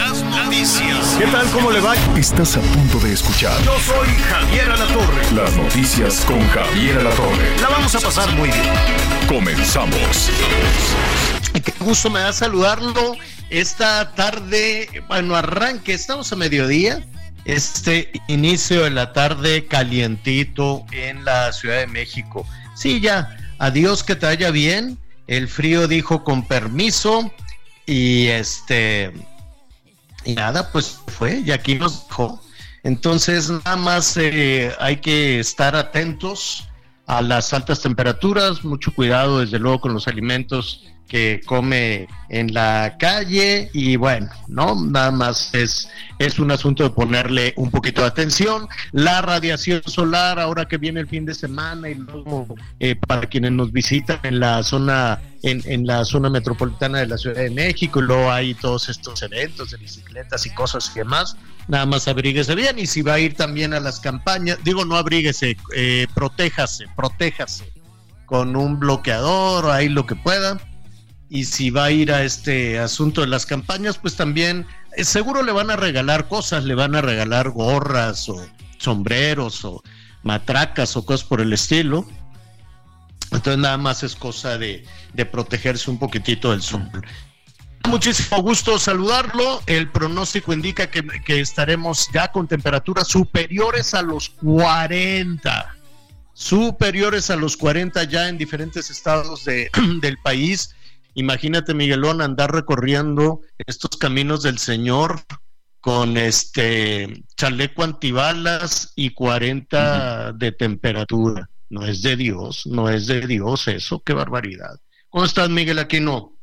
Las noticias. ¿Qué tal? ¿Cómo le va? Estás a punto de escuchar Yo soy Javier Alatorre. las noticias con Javier Alatorre. La vamos a pasar muy bien. Comenzamos. Qué gusto me da saludarlo esta tarde, bueno, arranque, estamos a mediodía, este inicio de la tarde calientito en la Ciudad de México. Sí, ya, adiós que te vaya bien, el frío dijo con permiso y este, y nada, pues fue y aquí nos dejó. Entonces, nada más eh, hay que estar atentos a las altas temperaturas, mucho cuidado desde luego con los alimentos que come en la calle y bueno, no nada más es es un asunto de ponerle un poquito de atención. La radiación solar ahora que viene el fin de semana y luego eh, para quienes nos visitan en la zona en, en la zona metropolitana de la Ciudad de México y luego hay todos estos eventos de bicicletas y cosas y demás. Nada más abríguese bien y si va a ir también a las campañas, digo no abríguese, eh, protéjase, protéjase con un bloqueador ahí lo que pueda y si va a ir a este asunto de las campañas, pues también eh, seguro le van a regalar cosas, le van a regalar gorras o sombreros o matracas o cosas por el estilo. Entonces nada más es cosa de, de protegerse un poquitito del sol. Muchísimo gusto saludarlo. El pronóstico indica que, que estaremos ya con temperaturas superiores a los 40 superiores a los 40 ya en diferentes estados de, del país. Imagínate, Miguelón, andar recorriendo estos caminos del Señor con este chaleco antibalas y 40 de temperatura. No es de Dios, no es de Dios eso, qué barbaridad. ¿Cómo estás, Miguel Aquino?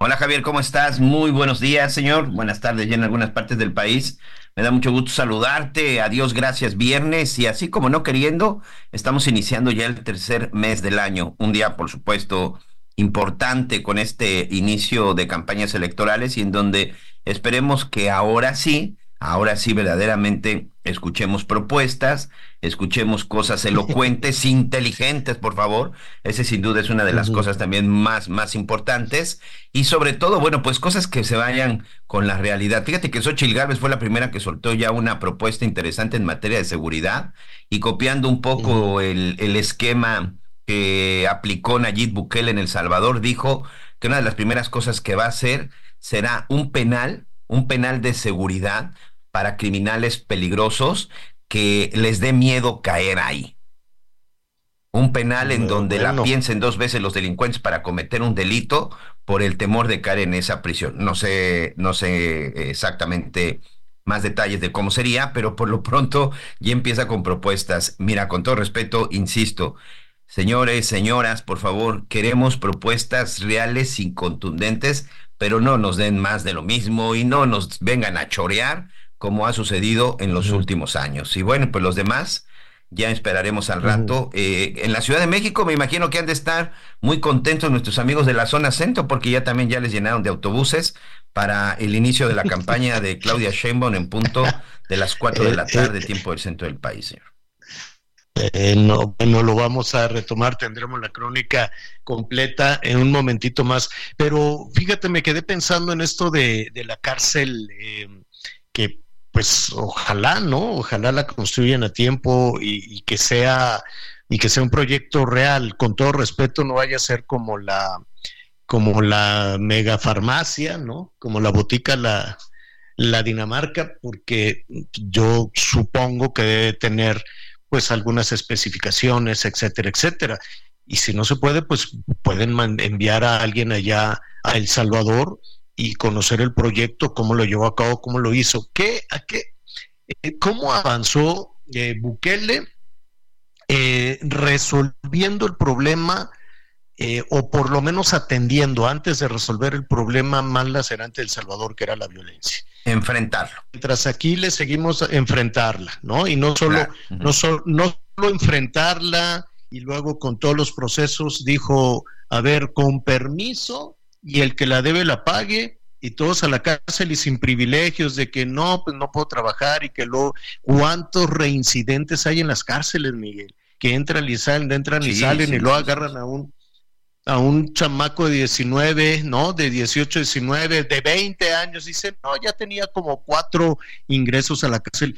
Hola Javier, ¿cómo estás? Muy buenos días, señor. Buenas tardes ya en algunas partes del país. Me da mucho gusto saludarte. Adiós, gracias. Viernes y así como no queriendo, estamos iniciando ya el tercer mes del año. Un día, por supuesto, importante con este inicio de campañas electorales y en donde esperemos que ahora sí, ahora sí verdaderamente escuchemos propuestas, escuchemos cosas elocuentes, inteligentes, por favor. Ese sin duda es una de las cosas también más, más importantes. Y sobre todo, bueno, pues cosas que se vayan con la realidad. Fíjate que Xochitl Gálvez fue la primera que soltó ya una propuesta interesante en materia de seguridad y copiando un poco el, el esquema que aplicó Nayib Bukele en El Salvador, dijo que una de las primeras cosas que va a hacer será un penal, un penal de seguridad para criminales peligrosos que les dé miedo caer ahí. Un penal en donde la piensen dos veces los delincuentes para cometer un delito por el temor de caer en esa prisión. No sé, no sé exactamente más detalles de cómo sería, pero por lo pronto ya empieza con propuestas. Mira, con todo respeto, insisto, señores, señoras, por favor, queremos propuestas reales y contundentes, pero no nos den más de lo mismo y no nos vengan a chorear como ha sucedido en los últimos años. Y bueno, pues los demás ya esperaremos al rato. Eh, en la Ciudad de México me imagino que han de estar muy contentos nuestros amigos de la zona centro porque ya también ya les llenaron de autobuses para el inicio de la campaña de Claudia Sheinbaum en punto de las 4 de la tarde, tiempo del centro del país. señor. Eh, no, no lo vamos a retomar, tendremos la crónica completa en un momentito más. Pero fíjate, me quedé pensando en esto de, de la cárcel, eh, que pues ojalá, ¿no? Ojalá la construyan a tiempo y, y que sea y que sea un proyecto real. Con todo respeto, no vaya a ser como la como la megafarmacia, ¿no? Como la botica la, la Dinamarca, porque yo supongo que debe tener pues algunas especificaciones, etcétera, etcétera. Y si no se puede, pues pueden enviar a alguien allá a El Salvador y conocer el proyecto, cómo lo llevó a cabo, cómo lo hizo, qué, a qué, eh, cómo avanzó eh, Bukele eh, resolviendo el problema eh, o por lo menos atendiendo antes de resolver el problema más lacerante del Salvador, que era la violencia. Enfrentarlo. Mientras aquí le seguimos a enfrentarla, ¿no? Y no solo, Claro. No, solo, no solo enfrentarla y luego con todos los procesos dijo, a ver, con permiso y el que la debe la pague y todos a la cárcel y sin privilegios de que no, pues no puedo trabajar y que luego, ¿cuántos reincidentes hay en las cárceles, Miguel? Que entran y salen, entran y salen sí, y luego agarran a un a un chamaco de 19, ¿no? De 18, 19, de 20 años, dice, no, ya tenía como cuatro ingresos a la cárcel.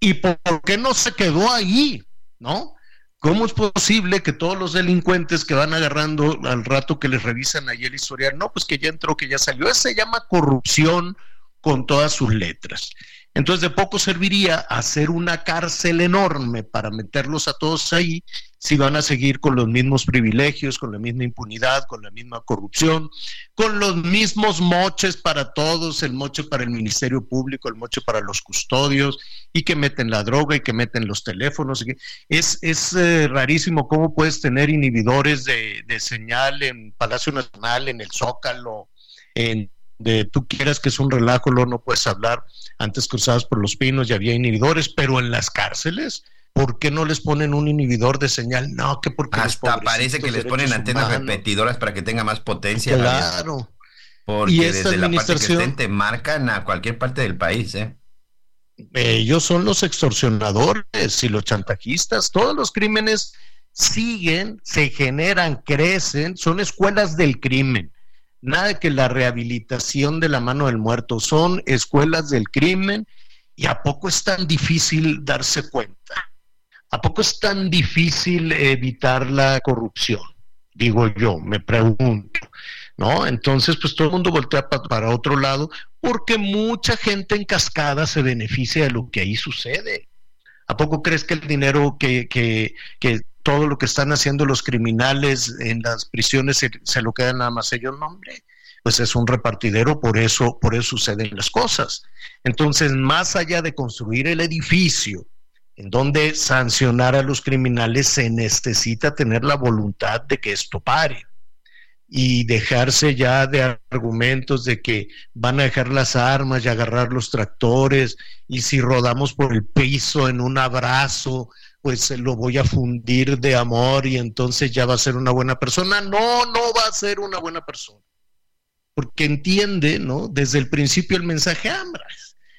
¿Y por qué no se quedó ahí? ¿No? ¿Cómo es posible que todos los delincuentes que van agarrando al rato que les revisan ahí el historial, no, pues que ya entró, que ya salió? Eso se llama corrupción con todas sus letras. Entonces, de poco serviría hacer una cárcel enorme para meterlos a todos ahí si van a seguir con los mismos privilegios, con la misma impunidad, con la misma corrupción, con los mismos moches para todos, el moche para el Ministerio Público, el moche para los custodios, y que meten la droga y que meten los teléfonos. Es, es eh, rarísimo cómo puedes tener inhibidores de, de señal en Palacio Nacional, en el Zócalo, en de tú quieras que es un relajo, no puedes hablar. Antes cruzadas por los pinos ya había inhibidores, pero en las cárceles, ¿por qué no les ponen un inhibidor de señal? No, que porque Hasta parece que les ponen antenas humanos. repetidoras para que tenga más potencia. Claro. Porque Y esta desde la parte que estén te marcan a cualquier parte del país, ¿eh? ellos son los extorsionadores y los chantajistas. Todos los crímenes siguen, se generan, crecen, son escuelas del crimen. Nada que la rehabilitación de la mano del muerto, son escuelas del crimen y a poco es tan difícil darse cuenta. ¿A poco es tan difícil evitar la corrupción? Digo yo, me pregunto. ¿No? Entonces, pues todo el mundo voltea pa- para otro lado porque mucha gente en cascada se beneficia de lo que ahí sucede. ¿A poco crees que el dinero que, que, todo lo que están haciendo los criminales en las prisiones se, se lo quedan nada más ellos? No, hombre, pues es un repartidero, por eso, por eso suceden las cosas. Entonces, más allá de construir el edificio en donde sancionar a los criminales, se necesita tener la voluntad de que esto pare y dejarse ya de argumentos de que van a dejar las armas y agarrar los tractores y si rodamos por el piso en un abrazo, pues lo voy a fundir de amor y entonces ya va a ser una buena persona. No, no va a ser una buena persona. Porque entiende, ¿no? Desde el principio el mensaje, ah,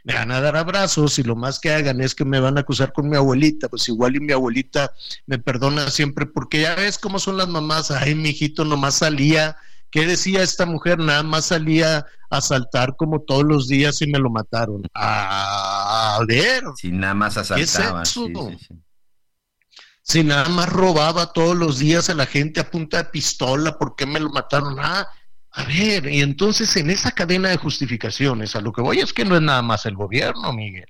me van a dar abrazos y lo más que hagan es que me van a acusar con mi abuelita, pues igual y mi abuelita me perdona siempre porque ya ves cómo son las mamás, ay, mi hijito nomás salía, ¿qué decía esta mujer? Nada más salía a saltar como todos los días y me lo mataron. A ver, Si nada más ¿Qué es eso? sí, sí, sí. si nada más robaba todos los días a la gente a punta de pistola, ¿por qué me lo mataron? Ah, a ver, y entonces en esa cadena de justificaciones, a lo que voy es que no es nada más el gobierno, Miguel.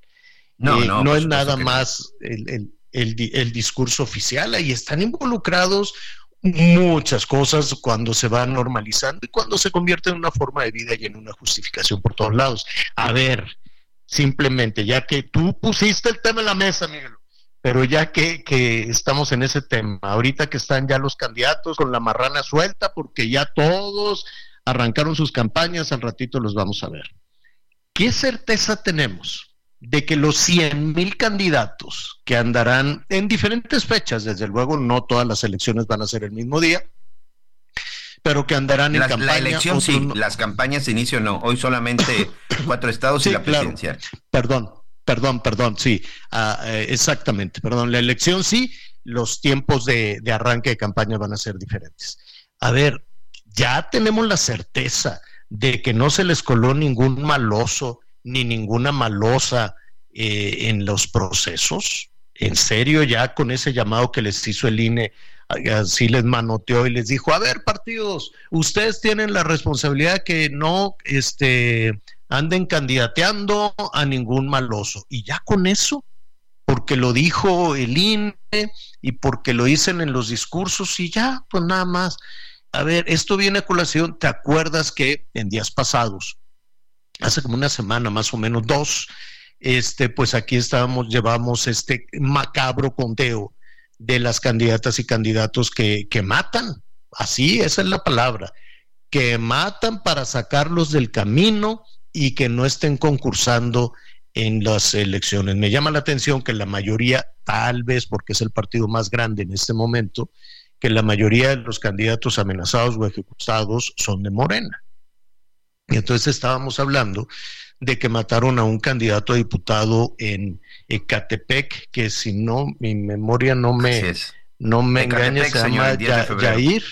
No, Eh, no, no es nada que más el, el- el di- el discurso oficial, ahí están involucrados muchas cosas cuando se van normalizando y cuando se convierte en una forma de vida y en una justificación por todos lados. A ver, simplemente, ya que tú pusiste el tema en la mesa, Miguel, pero ya que, que estamos en ese tema, ahorita que están ya los candidatos con la marrana suelta, porque ya todos arrancaron sus campañas, al ratito los vamos a ver. ¿Qué certeza tenemos de que los 100 mil candidatos que andarán en diferentes fechas, desde luego no todas las elecciones van a ser el mismo día, pero que andarán en La, campaña. la elección sí, no- las campañas inicio no. Hoy solamente cuatro estados Sí, y la claro. presidencial. Perdón, perdón, perdón, sí, ah, eh, exactamente, perdón, la elección sí, los tiempos de, de arranque de campaña van a ser diferentes. A ver, ya tenemos la certeza de que no se les coló ningún maloso ni ninguna malosa eh, en los procesos. En serio, ya con ese llamado que les hizo el INE, así les manoteó y les dijo, a ver, partidos, ustedes tienen la responsabilidad que no, este, anden candidateando a ningún maloso. Y ya con eso, porque lo dijo el INE y porque lo dicen en los discursos y ya, pues nada más. A ver, esto viene a colación. ¿Te acuerdas que en días pasados, hace como una semana más o menos, dos, este, pues aquí estábamos, llevamos este macabro conteo de las candidatas y candidatos que, que matan, así, esa es la palabra, que matan para sacarlos del camino y que no estén concursando en las elecciones. Me llama la atención que la mayoría, tal vez porque es el partido más grande en este momento, que la mayoría de los candidatos amenazados o ejecutados son de Morena. Y entonces estábamos hablando de que mataron a un candidato a diputado en Ecatepec, que si no, mi memoria no me, no me engaña, se llama Yair.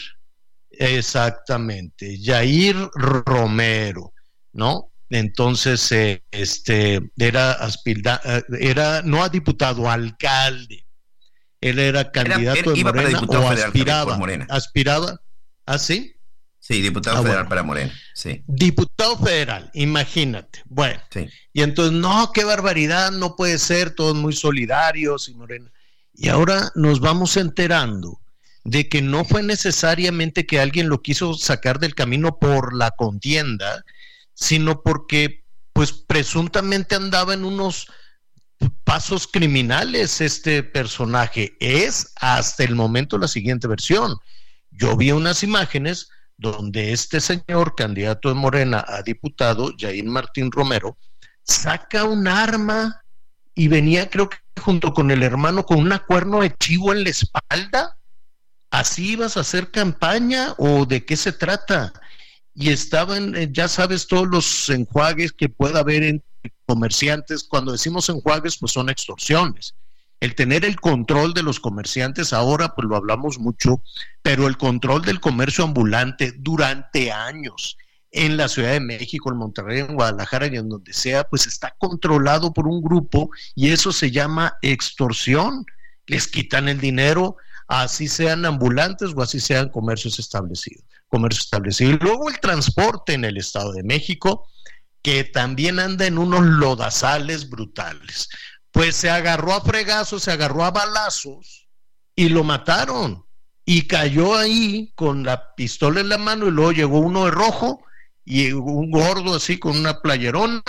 Exactamente, Yair Romero, ¿no? Entonces, eh, este, era, aspirda, eh, era no a diputado, alcalde. Él era candidato de Morena o aspiraba. Morena. Aspiraba, ¿ah, sí? Sí, diputado ah, federal para Morena, sí. Diputado federal, imagínate. Bueno, y entonces, no, qué barbaridad, no puede ser, todos muy solidarios y Morena. Y ahora nos vamos enterando de que no fue necesariamente que alguien lo quiso sacar del camino por la contienda, sino porque pues presuntamente andaba en unos pasos criminales este personaje. Es hasta el momento la siguiente versión. Yo vi unas imágenes donde este señor, candidato de Morena a diputado, Jair Martín Romero, saca un arma y venía, creo que junto con el hermano, con una cuerno de chivo en la espalda. ¿Así ibas a hacer campaña o de qué se trata? y estaban, eh, ya sabes, todos los enjuagues que pueda haber en comerciantes. Cuando decimos enjuagues, pues son extorsiones. El tener el control de los comerciantes ahora, pues lo hablamos mucho, pero el control del comercio ambulante durante años en la Ciudad de México, en Monterrey, en Guadalajara y en donde sea, pues está controlado por un grupo y eso se llama extorsión. Les quitan el dinero, así sean ambulantes o así sean comercios establecidos comercio establecido. Y luego el transporte en el Estado de México, que también anda en unos lodazales brutales. Pues se agarró a fregazos, se agarró a balazos y lo mataron. Y cayó ahí con la pistola en la mano y luego llegó uno de rojo y un gordo así con una playerona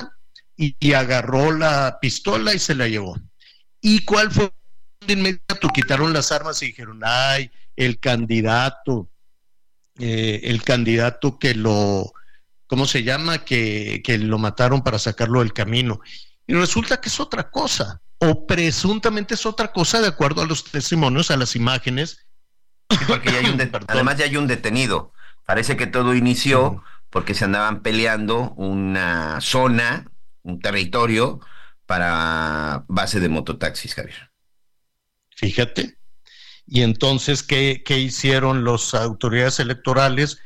y, agarró la pistola y se la llevó. ¿Y cuál fue? De inmediato quitaron las armas y dijeron, ay, el candidato eh, el candidato que lo, ¿cómo se llama? Que, que lo mataron para sacarlo del camino. Y resulta que es otra cosa, o presuntamente es otra cosa de acuerdo a los testimonios, a las imágenes. porque ya hay un además ya hay un detenido. Parece que todo inició porque se andaban peleando una zona, un territorio para base de mototaxis, Javier. Fíjate, y entonces, ¿qué, hicieron las autoridades electorales?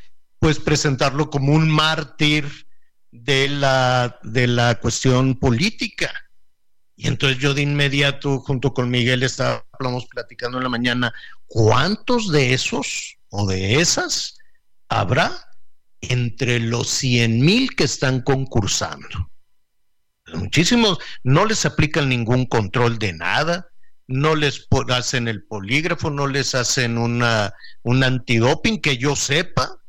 Pues presentarlo como un mártir de la, de la cuestión política. Y entonces yo de inmediato, junto con Miguel, estábamos platicando en la mañana, ¿cuántos de esos o de esas habrá entre los 100 mil que están concursando? Muchísimos no les aplican ningún control de nada, no les hacen el polígrafo, no les hacen una, un antidoping, que yo sepa,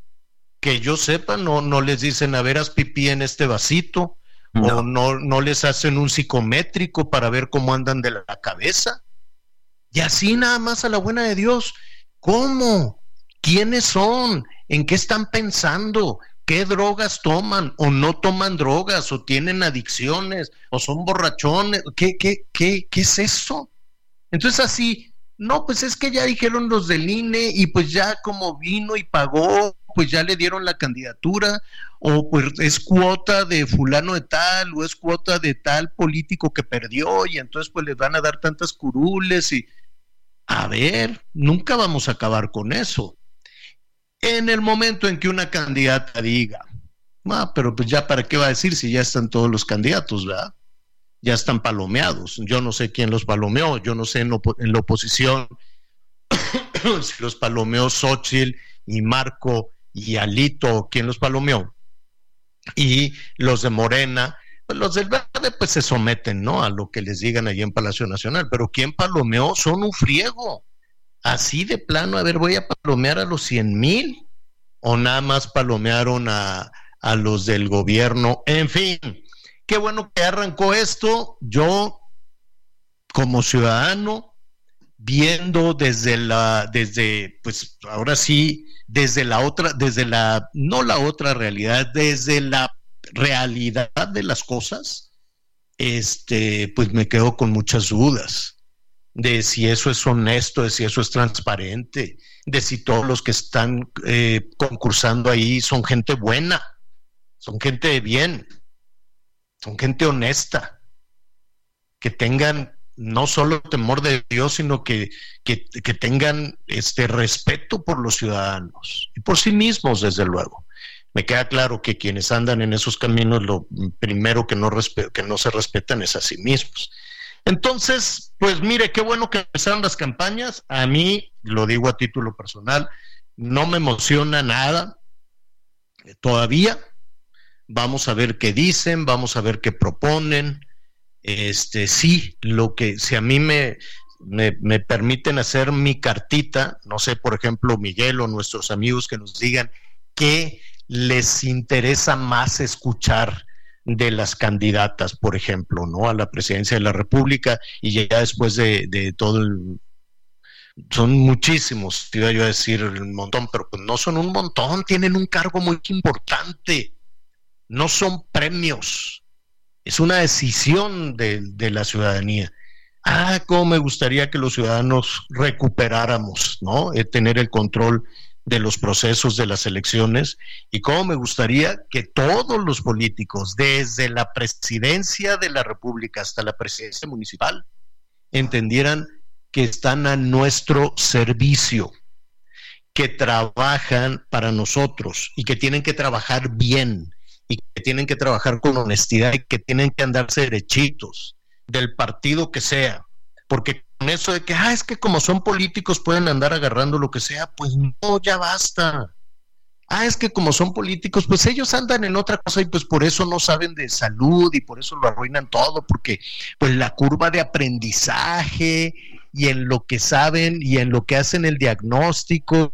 que yo sepa, no, no les dicen, a ver, haz pipí en este vasito, o no, no les hacen un psicométrico para ver cómo andan de la cabeza. Y así nada más a la buena de Dios. ¿Cómo? ¿Quiénes son? ¿En qué están pensando? ¿Qué drogas toman o no toman drogas o tienen adicciones o son borrachones? ¿Qué, qué, qué, qué es eso? Entonces así, no, pues es que ya dijeron los del INE y pues ya como vino y pagó, pues ya le dieron la candidatura, o pues es cuota de fulano de tal, o es cuota de tal político que perdió, y entonces pues les van a dar tantas curules y... A ver, nunca vamos a acabar con eso. En el momento en que una candidata diga, ah, pero pues ya para qué va a decir si ya están todos los candidatos, ¿verdad? ya están palomeados. Yo no sé quién los palomeó, yo no sé en, la oposición si los palomeó Xochitl y Marco y Alito, quién los palomeó. Y los de Morena, pues los del Verde pues se someten, ¿no? A lo que les digan allí en Palacio Nacional, pero quién palomeó son un friego. Así de plano, a ver, voy a palomear a los cien mil o nada más palomearon a, a los del gobierno. En fin, Qué bueno que arrancó esto. Yo, como ciudadano, viendo desde la, desde, pues ahora sí, desde la otra, desde la, no la otra realidad, desde la realidad de las cosas, este, pues me quedo con muchas dudas de si eso es honesto, de si eso es transparente, de si todos los que están eh, concursando ahí son gente buena, son gente de bien, son gente honesta, que tengan no solo temor de Dios, sino que, que, tengan este respeto por los ciudadanos y por sí mismos, desde luego. Me queda claro que quienes andan en esos caminos, lo primero que no, que no se respetan es a sí mismos. Entonces, pues mire, qué bueno que empezaron las campañas. A mí, lo digo a título personal, no me emociona nada todavía. Vamos a ver qué dicen, vamos a ver qué proponen este, sí, lo que, si a mí me, me, permiten hacer mi cartita, no sé, por ejemplo, Miguel o nuestros amigos que nos digan qué les interesa más escuchar de las candidatas, por ejemplo, ¿no? A la presidencia de la República y ya después de, de todo el... Son muchísimos, iba yo a decir un montón, pero pues no son un montón, tienen un cargo muy importante, no son premios, es una decisión de, la ciudadanía. Ah, cómo me gustaría que los ciudadanos recuperáramos, ¿no? Eh, tener el control de los procesos de las elecciones y cómo me gustaría que todos los políticos, desde la presidencia de la República hasta la presidencia municipal, entendieran que están a nuestro servicio, que trabajan para nosotros y que tienen que trabajar bien, y que tienen que trabajar con honestidad y que tienen que andarse derechitos del partido que sea. Porque con eso de que, ah, es que como son políticos pueden andar agarrando lo que sea, pues no, ya basta. Ah, es que como son políticos, pues ellos andan en otra cosa y pues por eso no saben de salud y por eso lo arruinan todo, porque pues la curva de aprendizaje y en lo que saben y en lo que hacen el diagnóstico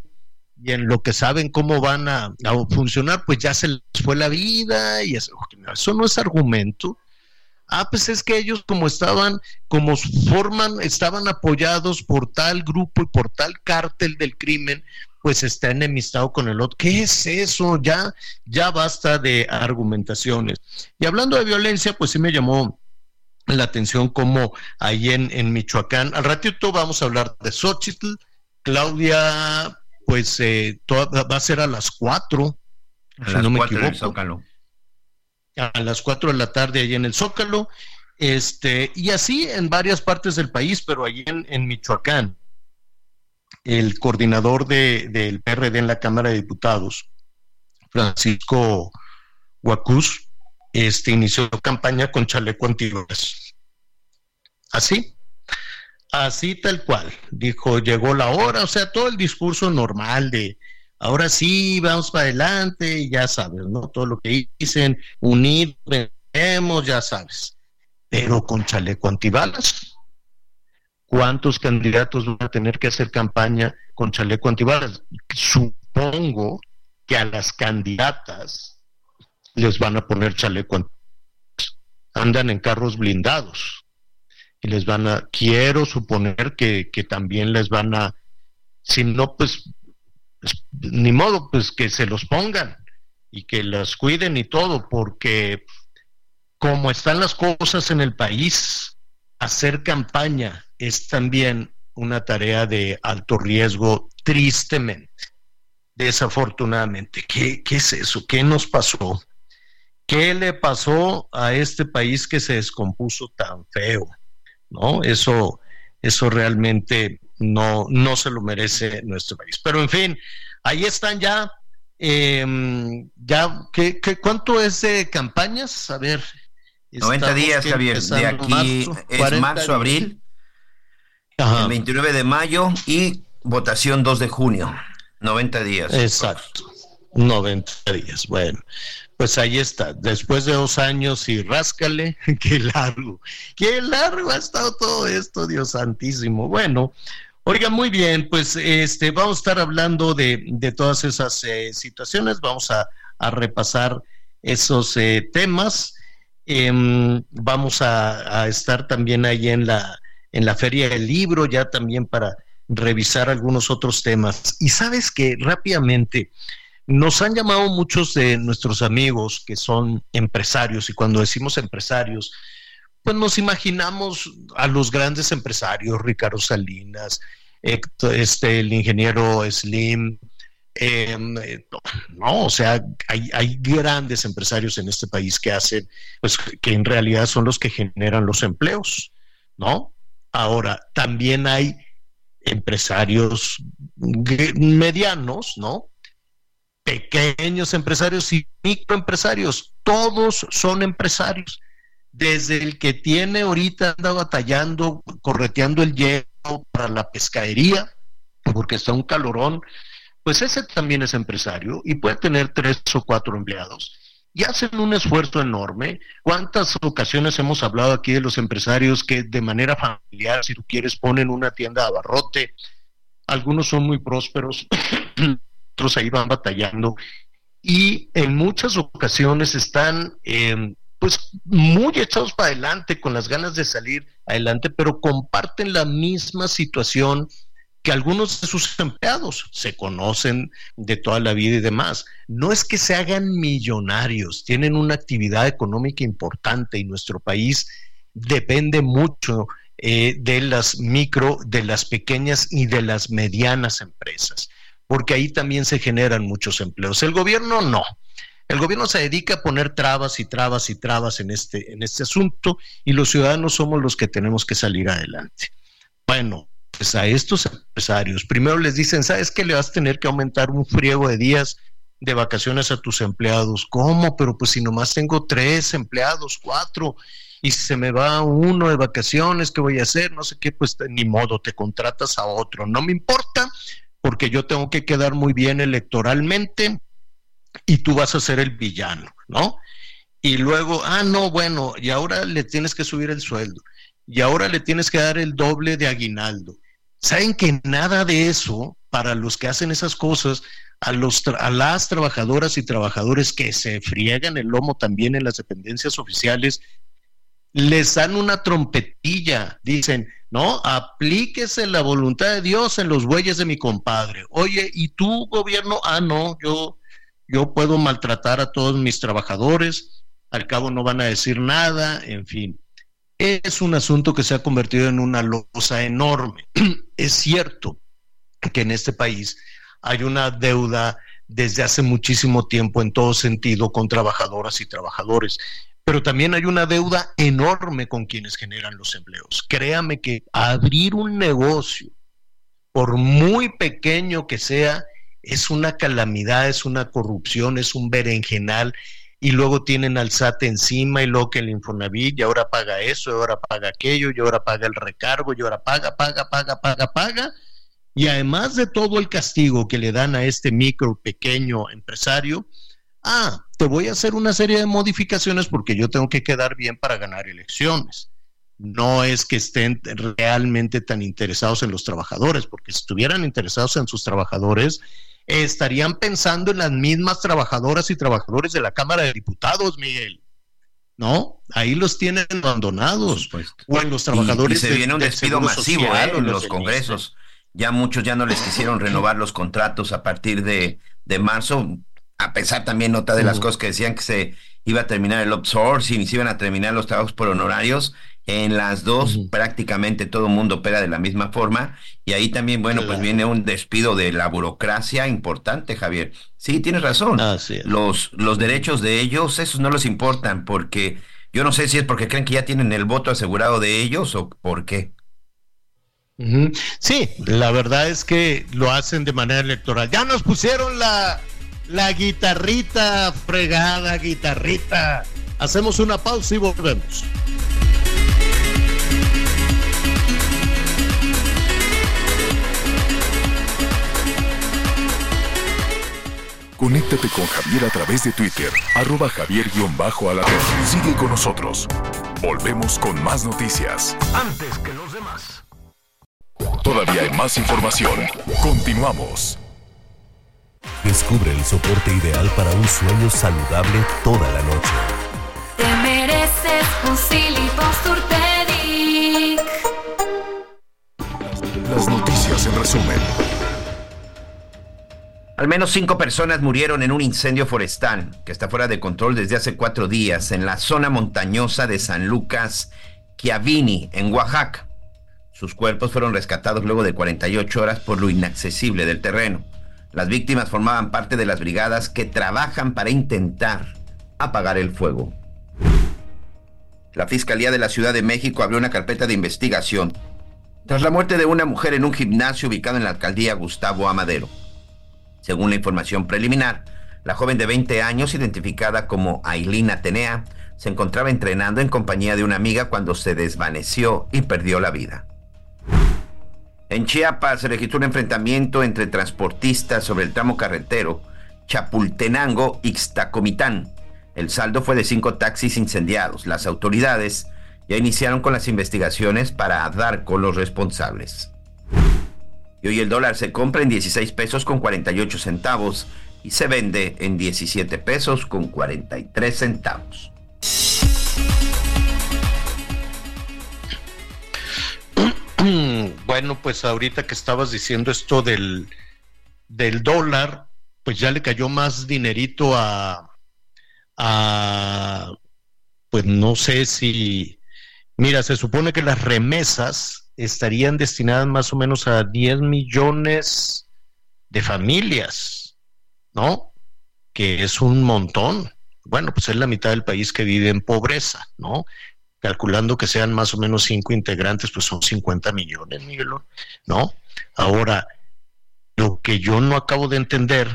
y en lo que saben cómo van a, funcionar, pues ya se les fue la vida y eso, eso no es argumento. Ah, pues es que ellos como estaban, como forman, estaban apoyados por tal grupo y por tal cártel del crimen, pues está enemistado con el otro. ¿Qué es eso? Ya, ya basta de argumentaciones. Y hablando de violencia, pues sí me llamó la atención como ahí en, en Michoacán, al ratito vamos a hablar de Xochitl, Claudia pues eh, va a ser a las 4, si no me equivoco. A las 4 de la tarde allí en el Zócalo, este, y así en varias partes del país, pero allí en, Michoacán, el coordinador del PRD en la Cámara de Diputados, Francisco Huacuz, este, inició campaña con chaleco antiguas. Así, Así tal cual. Dijo, llegó la hora, o sea, todo el discurso normal de ahora sí, vamos para adelante, ya sabes, ¿no? Todo lo que dicen, unir, vemos, ya sabes. Pero con chaleco antibalas. ¿Cuántos candidatos van a tener que hacer campaña con chaleco antibalas? Supongo que a las candidatas les van a poner chaleco antibalas. Andan en carros blindados y les van a, quiero suponer que, también les van a, si no, pues, pues, ni modo, pues que se los pongan y que las cuiden y todo, porque como están las cosas en el país, hacer campaña es también una tarea de alto riesgo, tristemente, desafortunadamente. ¿Qué, qué es eso? ¿Qué nos pasó? ¿Qué le pasó a este país que se descompuso tan feo? ¿No? Eso, eso realmente no, no se lo merece nuestro país. Pero en fin, ahí están ya. Em, ya ¿qué, cuánto es de campañas? A ver. 90 días, Javier. De aquí es marzo, abril, el 29 de mayo y votación 2 de junio. 90 días. Exacto. 90 días. Bueno, pues ahí está, después de dos años y ráscale, qué largo, qué largo ha estado todo esto, Dios santísimo. Bueno, oiga, muy bien, pues este, vamos a estar hablando de, de todas esas eh, situaciones, vamos a, repasar esos eh, temas. Em, vamos a, estar también ahí en la, en la Feria del Libro, ya también para revisar algunos otros temas. Y sabes que rápidamente nos han llamado muchos de nuestros amigos que son empresarios, y cuando decimos empresarios, pues nos imaginamos a los grandes empresarios, Ricardo Salinas, este, el ingeniero Slim, em, no, o sea, hay, hay, grandes empresarios en este país que hacen, pues que en realidad son los que generan los empleos, ¿no? Ahora, también hay empresarios medianos, ¿no? Pequeños empresarios y microempresarios, todos son empresarios. Desde el que tiene ahorita anda batallando, correteando el hielo para la pescadería, porque está un calorón, pues ese también es empresario y puede tener tres o cuatro empleados y hacen un esfuerzo enorme. ¿Cuántas ocasiones hemos hablado aquí de los empresarios que de manera familiar, si tú quieres, ponen una tienda de abarrote? Algunos son muy prósperos, otros ahí van batallando. Y en muchas ocasiones están eh, pues muy echados para adelante con las ganas de salir adelante, pero comparten la misma situación que algunos de sus empleados. Se conocen de toda la vida y demás. No es que se hagan millonarios, tienen una actividad económica importante y nuestro país depende mucho eh, de las micro, de las pequeñas y de las medianas empresas, porque ahí también se generan muchos empleos. El gobierno no. El gobierno se dedica a poner trabas y trabas y trabas en este, en este asunto y los ciudadanos somos los que tenemos que salir adelante. Bueno, pues a estos empresarios, primero les dicen, ¿sabes que le vas a tener que aumentar un friego de días de vacaciones a tus empleados? ¿Cómo? Pero pues si nomás tengo tres empleados, cuatro, y se me va uno de vacaciones, ¿qué voy a hacer? No sé qué, pues ni modo, te contratas a otro. No me importa, porque yo tengo que quedar muy bien electoralmente y tú vas a ser el villano, ¿no? Y luego, ah, no, bueno, y ahora le tienes que subir el sueldo, y ahora le tienes que dar el doble de aguinaldo, saben que nada de eso, para los que hacen esas cosas, a, los a las trabajadoras y trabajadores que se friegan el lomo también en las dependencias oficiales, les dan una trompetilla, dicen, no, aplíquese la voluntad de Dios en los bueyes de mi compadre. Oye, ¿y tú, gobierno? Ah, no, yo, yo puedo maltratar a todos mis trabajadores, al cabo no van a decir nada, en fin es un asunto que se ha convertido en una losa enorme. es cierto que en este país hay una deuda desde hace muchísimo tiempo en todo sentido con trabajadoras y trabajadores, pero también hay una deuda enorme con quienes generan los empleos. Créame que abrir un negocio, por muy pequeño que sea, es una calamidad, es una corrupción, es un berenjenal y luego tienen al SAT encima y luego que el Infonavit y ahora paga eso, y ahora paga aquello, y ahora paga el recargo, y ahora paga, paga, paga, paga, paga. Y además de todo el castigo que le dan a este micro, pequeño empresario, ah, te voy a hacer una serie de modificaciones porque yo tengo que quedar bien para ganar elecciones. No es que estén realmente tan interesados en los trabajadores, porque si estuvieran interesados en sus trabajadores, estarían pensando en las mismas trabajadoras y trabajadores de la Cámara de Diputados, Miguel. ¿No? Ahí los tienen abandonados. O en los trabajadores. Y, se viene un despido masivo ¿eh? en los congresos. Ya muchos ya no les quisieron renovar los contratos a partir de, de marzo, a pesar también nota de las cosas que decían que se iba a terminar el outsourcing y se iban a terminar los trabajos por honorarios en las dos prácticamente todo el mundo opera de la misma forma y ahí también, bueno, pues viene un despido de la burocracia importante, Javier. Sí, tienes razón. Los, los derechos de ellos, esos no les importan porque yo no sé si es porque creen que ya tienen el voto asegurado de ellos o por qué. Sí, la verdad es que lo hacen de manera electoral. Ya nos pusieron la, la guitarrita fregada, guitarrita. Hacemos una pausa y volvemos. Conéctate con Javier a través de Twitter, arroba javier la Sigue con nosotros. Volvemos con más noticias. Antes que los demás. Todavía hay más información. Continuamos. Descubre el soporte ideal para un sueño saludable toda la noche. Te mereces un Las noticias en resumen. Al menos cinco personas murieron en un incendio forestal que está fuera de control desde hace cuatro días en la zona montañosa de San Lucas, Chiavini, en Oaxaca. Sus cuerpos fueron rescatados luego de 48 horas por lo inaccesible del terreno. Las víctimas formaban parte de las brigadas que trabajan para intentar apagar el fuego. La Fiscalía de la Ciudad de México abrió una carpeta de investigación tras la muerte de una mujer en un gimnasio ubicado en la alcaldía Gustavo Amadero. Según la información preliminar, la joven de 20 años, identificada como Aileen Atenea, se encontraba entrenando en compañía de una amiga cuando se desvaneció y perdió la vida. En Chiapas se registró un enfrentamiento entre transportistas sobre el tramo carretero Chapultenango-Ixtacomitán. El saldo fue de cinco taxis incendiados. Las autoridades ya iniciaron con las investigaciones para dar con los responsables. Y hoy el dólar se compra en 16 pesos con 48 centavos y se vende en 17 pesos con 43 centavos. Bueno, pues ahorita que estabas diciendo esto del, del dólar, pues ya le cayó más dinerito a, a, pues no sé si, mira, se supone que las remesas estarían destinadas más o menos a 10 millones de familias, ¿no? Que es un montón. Bueno, pues es la mitad del país que vive en pobreza, ¿no? Calculando que sean más o menos cinco integrantes, pues son 50 millones, Miguelón, ¿no? Ahora, lo que yo no acabo de entender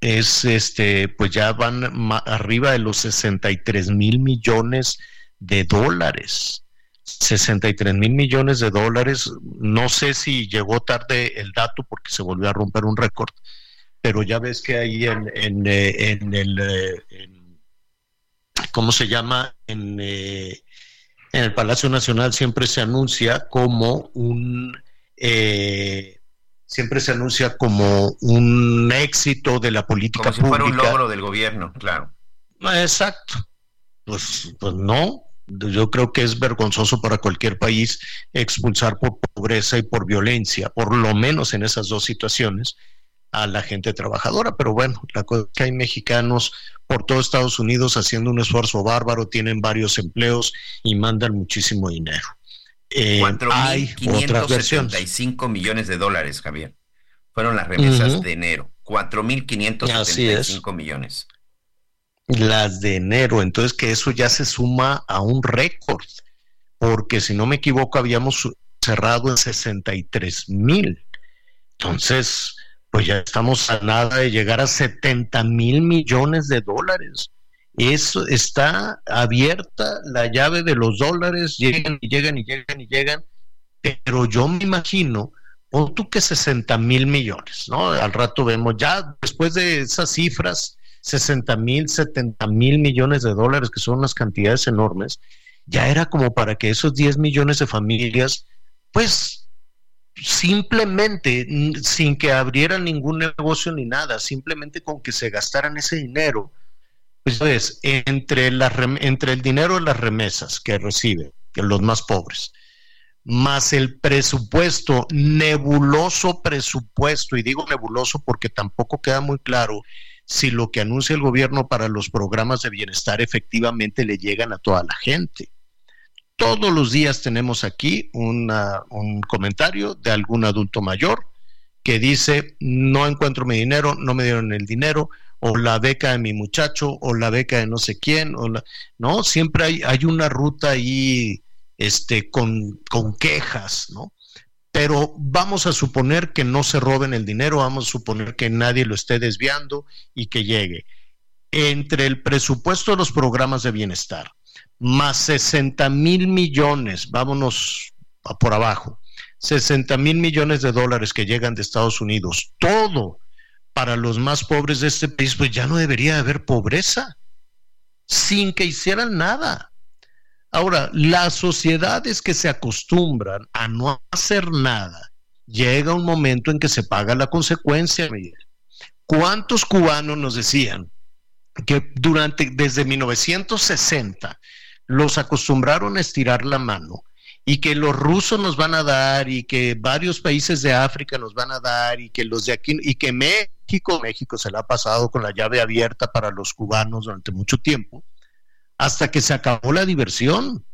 es, este, pues ya van arriba de los 63 mil millones de dólares. 63 mil millones de dólares. No sé si llegó tarde el dato porque se volvió a romper un récord, pero ya ves que ahí en, en, eh, el, eh, ¿cómo se llama? En, eh, en el Palacio Nacional siempre se anuncia como un eh, siempre se anuncia como un éxito de la política como si fuera un logro del gobierno, claro. Exacto. Pues, pues no. Yo creo que es vergonzoso para cualquier país expulsar por pobreza y por violencia, por lo menos en esas dos situaciones, a la gente trabajadora. Pero bueno, la cosa es que hay mexicanos por todo Estados Unidos haciendo un esfuerzo bárbaro, tienen varios empleos y mandan muchísimo dinero. Eh, hay otras millones de dólares, Javier. Fueron las remesas de enero. 4.575 millones. Las de enero. Entonces que eso ya se suma a un récord. Porque si no me equivoco, habíamos cerrado en 63 mil. Entonces, pues ya estamos a nada de llegar a 70 mil millones de dólares. Eso está abierta la llave de los dólares, llegan y llegan y llegan y llegan, pero yo me imagino, pon tú que 60 mil millones, ¿no? Al rato vemos, ya después de esas cifras, 60 mil, 70 mil millones de dólares, que son unas cantidades enormes, ya era como para que esos 10 millones de familias, pues simplemente sin que abrieran ningún negocio ni nada, simplemente con que se gastaran ese dinero, pues entre, entre el dinero de las remesas que reciben, los más pobres, más el presupuesto, nebuloso presupuesto, y digo nebuloso porque tampoco queda muy claro si lo que anuncia el gobierno para los programas de bienestar efectivamente le llegan a toda la gente. Todos los días tenemos aquí un comentario de algún adulto mayor que dice, no encuentro mi dinero, no me dieron el dinero, o la beca de mi muchacho, o la beca de no sé quién, o la... no, siempre hay, hay una ruta ahí este, con, con quejas, ¿no? Pero vamos a suponer que no se roben el dinero, vamos a suponer que nadie lo esté desviando y que llegue. Entre el presupuesto de los programas de bienestar, más 60 mil millones, vámonos por abajo, 60 mil millones de dólares que llegan de Estados Unidos, todo para los más pobres de este país, pues ya no debería haber pobreza, sin que hicieran nada. Ahora, las sociedades que se acostumbran a no hacer nada, llega un momento en que se paga la consecuencia. ¿Cuántos cubanos nos decían que durante desde 1960 los acostumbraron a estirar la mano y que los rusos nos van a dar y que varios países de África nos van a dar y que los de aquí y que México, México se la ha pasado con la llave abierta para los cubanos durante mucho tiempo, hasta que se acabó la diversión,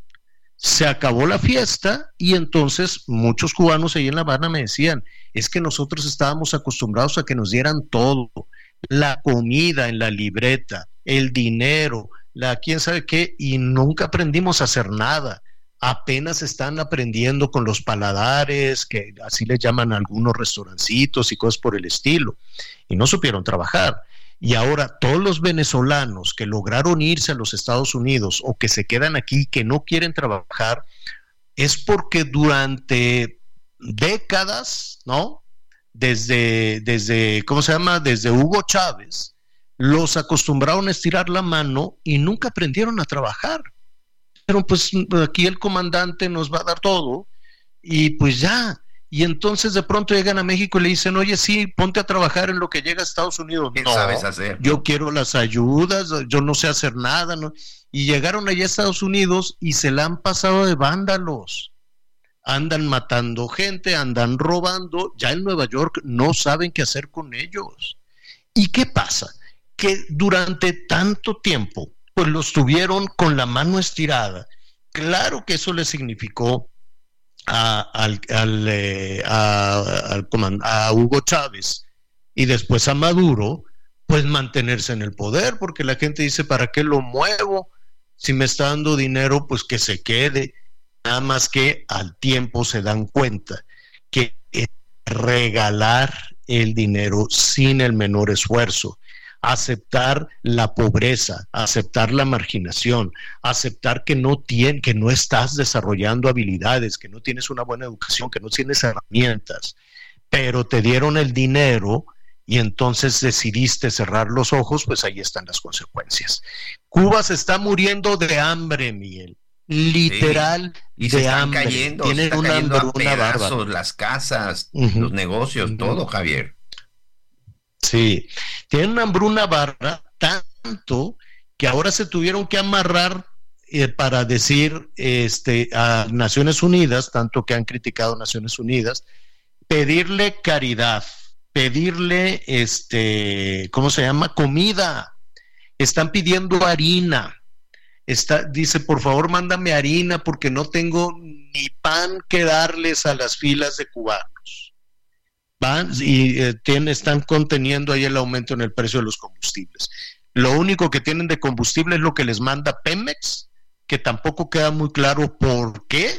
se acabó la fiesta y entonces muchos cubanos ahí en La Habana me decían, es que nosotros estábamos acostumbrados a que nos dieran todo, la comida en la libreta, el dinero, la quién sabe qué, y nunca aprendimos a hacer nada apenas están aprendiendo con los paladares, que así les llaman algunos restaurancitos y cosas por el estilo, y no supieron trabajar. Y ahora todos los venezolanos que lograron irse a los Estados Unidos o que se quedan aquí, que no quieren trabajar, es porque durante décadas, ¿no? Desde, desde, ¿cómo se llama? Desde Hugo Chávez, los acostumbraron a estirar la mano y nunca aprendieron a trabajar pero pues aquí el comandante nos va a dar todo y pues ya. Y entonces de pronto llegan a México y le dicen, oye, sí, ponte a trabajar en lo que llega a Estados Unidos. ¿Qué sabes hacer? Yo quiero las ayudas, yo no sé hacer nada, ¿no? Y llegaron allá a Estados Unidos y se la han pasado de vándalos. Andan matando gente, andan robando. Ya en Nueva York no saben qué hacer con ellos. ¿Y qué pasa? Que durante tanto tiempo pues los tuvieron con la mano estirada. Claro que eso le significó a, al, eh, a, Hugo Chávez y después a Maduro, pues mantenerse en el poder, porque la gente dice, ¿para qué lo muevo? Si me está dando dinero, pues que se quede. Nada más que al tiempo se dan cuenta que regalar el dinero sin el menor esfuerzo aceptar la pobreza, aceptar la marginación, aceptar que no tienes, que no estás desarrollando habilidades, que no tienes una buena educación, que no tienes herramientas, pero te dieron el dinero y entonces decidiste cerrar los ojos, pues ahí están las consecuencias. Cuba se está muriendo de hambre, Miguel. Literal y se están cayendo, Tienen una hambruna las casas, los negocios, todo, Javier. Sí, tienen una hambruna barra tanto que ahora se tuvieron que amarrar eh, para decir este, a Naciones Unidas, tanto que han criticado Naciones Unidas, pedirle caridad, pedirle, este, ¿cómo se llama? Comida. Están pidiendo harina. Está, dice, por favor, mándame harina porque no tengo ni pan que darles a las filas de cubanos van y eh, están conteniendo ahí el aumento en el precio de los combustibles. Lo único que tienen de combustible es lo que les manda Pemex, que tampoco queda muy claro por qué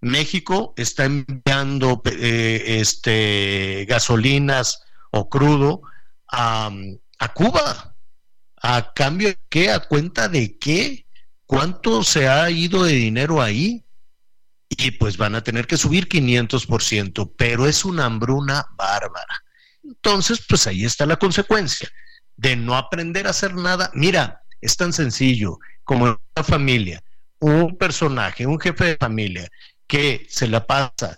México está enviando eh, este, gasolinas o crudo a, a Cuba. ¿A cambio de qué? ¿A cuenta de qué? ¿Cuánto se ha ido de dinero ahí? Y pues van a tener que subir 500%, pero es una hambruna bárbara. Entonces, pues ahí está la consecuencia de no aprender a hacer nada. Mira, es tan sencillo como una familia, un personaje, un jefe de familia que se la pasa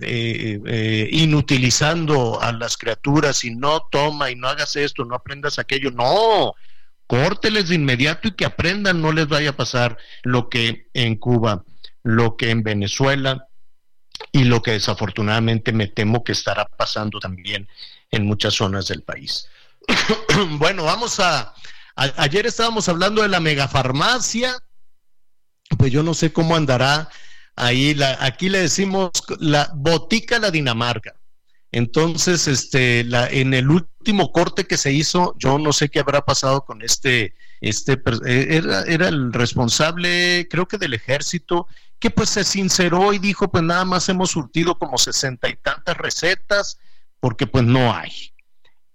eh, eh, inutilizando a las criaturas y no toma y no hagas esto, no aprendas aquello, no, córteles de inmediato y que aprendan, no les vaya a pasar lo que en Cuba lo que en Venezuela y lo que desafortunadamente me temo que estará pasando también en muchas zonas del país. bueno, vamos a, Ayer estábamos hablando de la megafarmacia, pues yo no sé cómo andará ahí. La, aquí le decimos la botica la Dinamarca. Entonces, este, la, en el último corte que se hizo, yo no sé qué habrá pasado con este, este, era, era el responsable, creo que del ejército, que pues se sinceró y dijo, pues nada más hemos surtido como sesenta y tantas recetas, porque pues no hay.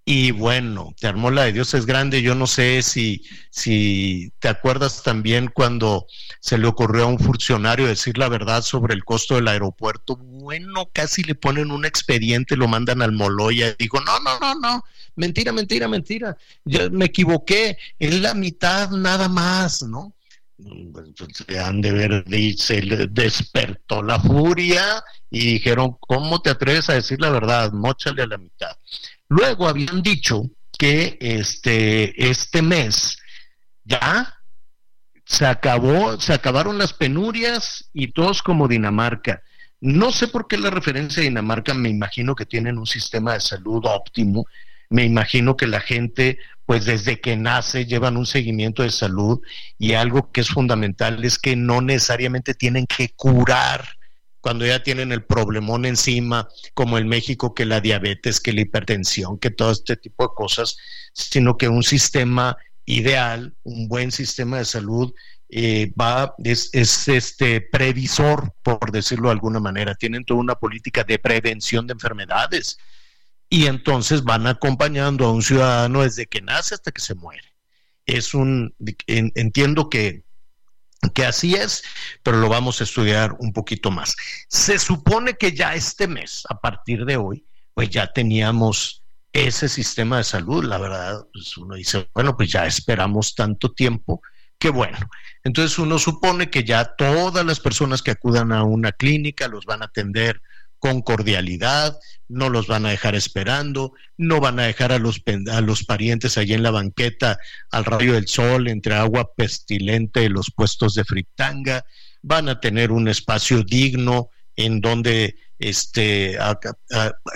Y bueno, te armó la de Dios es grande. Yo no sé si, si te acuerdas también cuando se le ocurrió a un funcionario decir la verdad sobre el costo del aeropuerto. Bueno, casi le ponen un expediente, lo mandan al Moloya. Y digo, no, no, no, no, mentira, mentira, mentira. Yo me equivoqué, es la mitad nada más, ¿no? Se han de ver, se despertó la furia y dijeron, ¿cómo te atreves a decir la verdad? Móchale a la mitad. Luego habían dicho que este, este mes ya se acabó, se acabaron las penurias y todos como Dinamarca. No sé por qué la referencia a Dinamarca, me imagino que tienen un sistema de salud óptimo, me imagino que la gente, pues desde que nace, llevan un seguimiento de salud y algo que es fundamental es que no necesariamente tienen que curar cuando ya tienen el problemón encima, como en México, que la diabetes, que la hipertensión, que todo este tipo de cosas, sino que un sistema ideal, un buen sistema de salud, eh, va, es, es, este previsor, por decirlo de alguna manera, tienen toda una política de prevención de enfermedades y entonces van acompañando a un ciudadano desde que nace hasta que se muere. Es un, entiendo que que así es, pero lo vamos a estudiar un poquito más. Se supone que ya este mes, a partir de hoy, pues ya teníamos ese sistema de salud, la verdad, pues uno dice, bueno, pues ya esperamos tanto tiempo, que bueno. Entonces uno supone que ya todas las personas que acudan a una clínica los van a atender con cordialidad, no los van a dejar esperando, no van a dejar a los, a los parientes allí en la banqueta al rayo del sol, entre agua pestilente y los puestos de fritanga, van a tener un espacio digno en donde, este,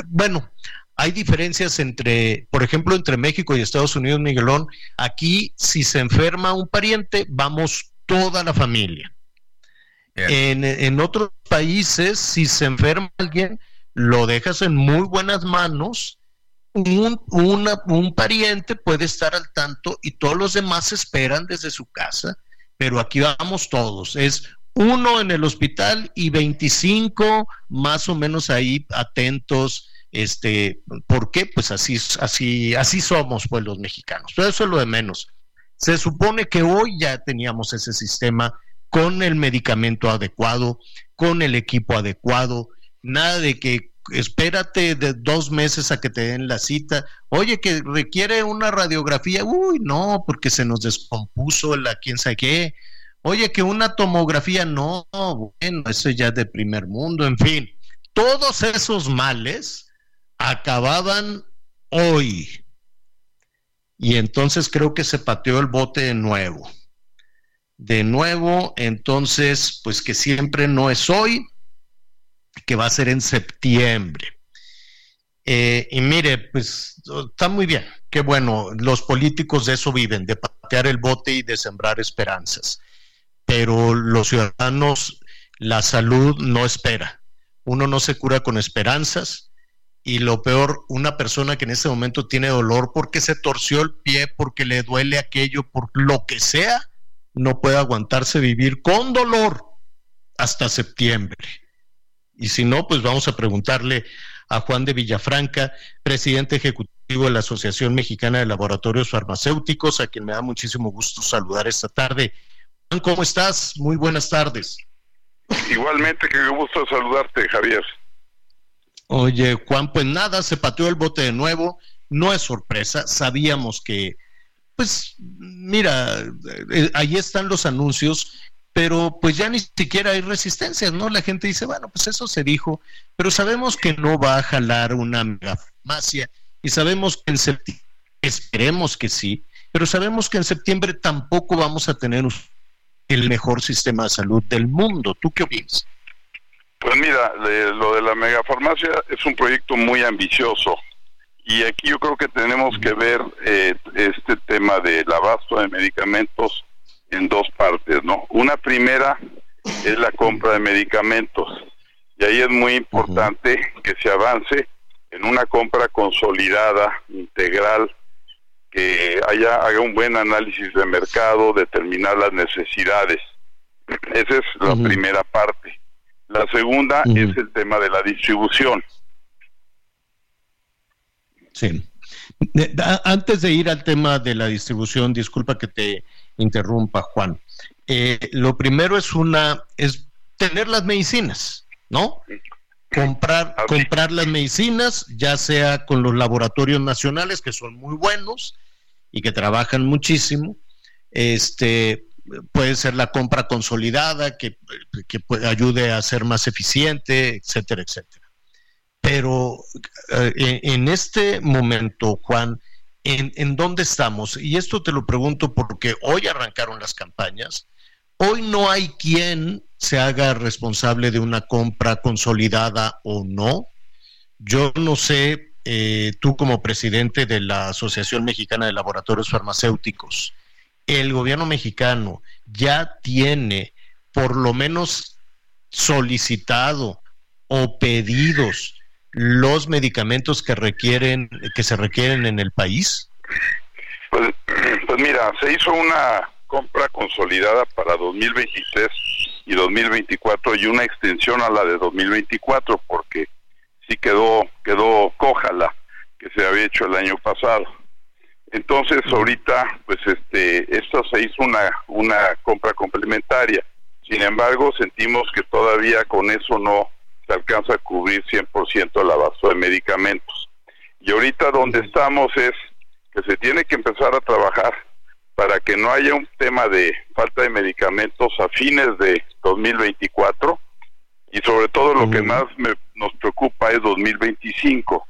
bueno, hay diferencias entre, por ejemplo, entre México y Estados Unidos, Miguelón. Aquí, si se enferma un pariente, vamos toda la familia. En, otros países, si se enferma alguien, lo dejas en muy buenas manos. Un, pariente puede estar al tanto y todos los demás esperan desde su casa, pero aquí vamos todos. Es uno en el hospital y 25 más o menos ahí atentos. Este, ¿por qué? Pues así, así, así somos, pues los mexicanos. Pero eso es lo de menos. Se supone que hoy ya teníamos ese sistema con el medicamento adecuado, con el equipo adecuado, nada de que espérate de dos meses a que te den la cita, oye, que requiere una radiografía, uy, no, porque se nos descompuso la quién sabe qué, oye, que una tomografía, no, bueno, eso ya es de primer mundo, en fin, todos esos males acababan hoy. Y entonces creo que se pateó el bote de nuevo de nuevo, entonces, pues que siempre no es hoy, que va a ser en septiembre. Eh, y mire, pues está muy bien, qué bueno, los políticos de eso viven, de patear el bote y de sembrar esperanzas, pero los ciudadanos, la salud no espera, uno no se cura con esperanzas y lo peor, una persona que en ese momento tiene dolor porque se torció el pie, porque le duele aquello, por lo que sea, no puede aguantarse vivir con dolor hasta septiembre. Y si no, pues vamos a preguntarle a Juan de Villafranca, presidente ejecutivo de la Asociación Mexicana de Laboratorios Farmacéuticos, a quien me da muchísimo gusto saludar esta tarde. Juan, ¿cómo estás? Muy buenas tardes. Igualmente, qué gusto saludarte, Javier. Oye, Juan, pues nada, se pateó el bote de nuevo, no es sorpresa, sabíamos que pues mira, eh, ahí están los anuncios, pero pues ya ni siquiera hay resistencias, ¿no? La gente dice, bueno, pues eso se dijo, pero sabemos que no va a jalar una megafarmacia y sabemos que en septiembre, esperemos que sí, pero sabemos que en septiembre tampoco vamos a tener el mejor sistema de salud del mundo. ¿Tú qué opinas? Pues mira, lo de la megafarmacia es un proyecto muy ambicioso y aquí yo creo que tenemos que ver eh, este tema del abasto de medicamentos en dos partes, ¿no? Una primera es la compra de medicamentos y ahí es muy importante que se avance en una compra consolidada, integral, que haya haga un buen análisis de mercado, determinar las necesidades. Esa es la primera parte. La segunda es el tema de la distribución. Sí. Antes de ir al tema de la distribución, disculpa que te interrumpa, Juan. Eh, lo primero es una es tener las medicinas, ¿no? Comprar, comprar las medicinas, ya sea con los laboratorios nacionales, que son muy buenos y que trabajan muchísimo. Este puede ser la compra consolidada, que, que ayude a ser más eficiente, etcétera, etcétera. Pero eh, en este momento, Juan, ¿en, ¿en dónde estamos? Y esto te lo pregunto porque hoy arrancaron las campañas, Hoy no hay quien se haga responsable de una compra consolidada o no. Yo no sé, eh, tú como presidente de la Asociación Mexicana de Laboratorios Farmacéuticos, el gobierno mexicano ya tiene por lo menos solicitado o pedidos los medicamentos que requieren que se requieren en el país? Pues, pues mira, se hizo una compra consolidada para 2023 y 2024 y una extensión a la de 2024 porque sí quedó quedó coja la que se había hecho el año pasado. Entonces ahorita pues este esto se hizo una una compra complementaria. Sin embargo, sentimos que todavía con eso no se alcanza a cubrir 100% el abasto de medicamentos. Y ahorita donde estamos es que se tiene que empezar a trabajar para que no haya un tema de falta de medicamentos a fines de 2024 y sobre todo lo que más nos preocupa es 2025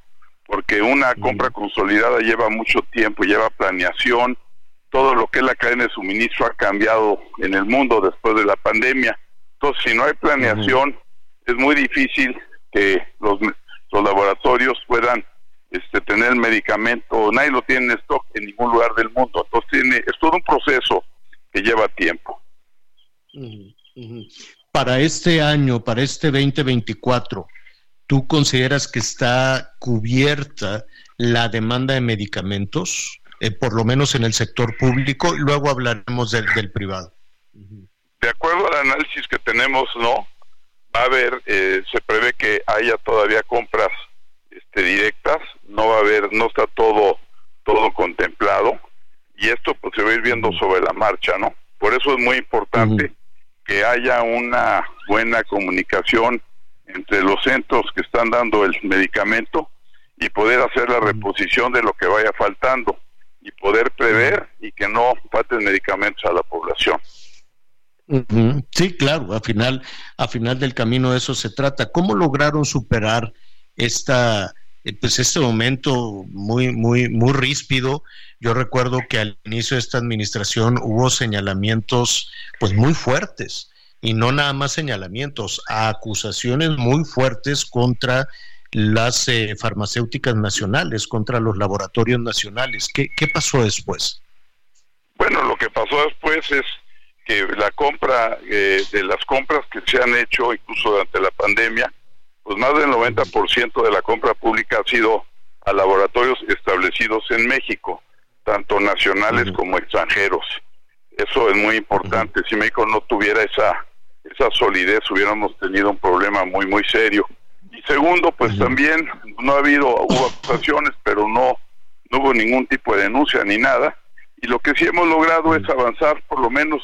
porque una compra consolidada lleva mucho tiempo, lleva planeación, todo lo que es la cadena de suministro ha cambiado en el mundo después de la pandemia. Entonces, si no hay planeación, es muy difícil que los, los laboratorios puedan este, tener el medicamento, nadie lo tiene en stock en ningún lugar del mundo. Entonces tiene, es todo un proceso que lleva tiempo. Para este año, para este 2024, ¿tú consideras que está cubierta la demanda de medicamentos, eh, por lo menos en el sector público? Luego hablaremos del, del privado. De acuerdo al análisis que tenemos, no. Va a haber, eh, se prevé que haya todavía compras este, directas, no va a haber, no está todo, todo contemplado y esto pues se va a ir viendo sobre la marcha, ¿no? Por eso es muy importante que haya una buena comunicación entre los centros que están dando el medicamento y poder hacer la reposición de lo que vaya faltando y poder prever y que no falten medicamentos a la población. Sí, claro, al final, a final del camino de eso se trata. ¿Cómo lograron superar esta, eh, pues este momento muy, muy, muy ríspido. Yo recuerdo que al inicio de esta administración hubo señalamientos, pues muy fuertes, y no nada más señalamientos, acusaciones muy fuertes contra las eh, farmacéuticas nacionales, contra los laboratorios nacionales. ¿Qué, ¿Qué pasó después? Bueno, lo que pasó después es que la compra eh, de las compras que se han hecho incluso durante la pandemia, pues más del 90% de la compra pública ha sido a laboratorios establecidos en México, tanto nacionales como extranjeros. Eso es muy importante. Si México no tuviera esa esa solidez, hubiéramos tenido un problema muy muy serio. Y segundo, pues también no ha habido hubo acusaciones, pero no no hubo ningún tipo de denuncia ni nada. Y lo que sí hemos logrado es avanzar por lo menos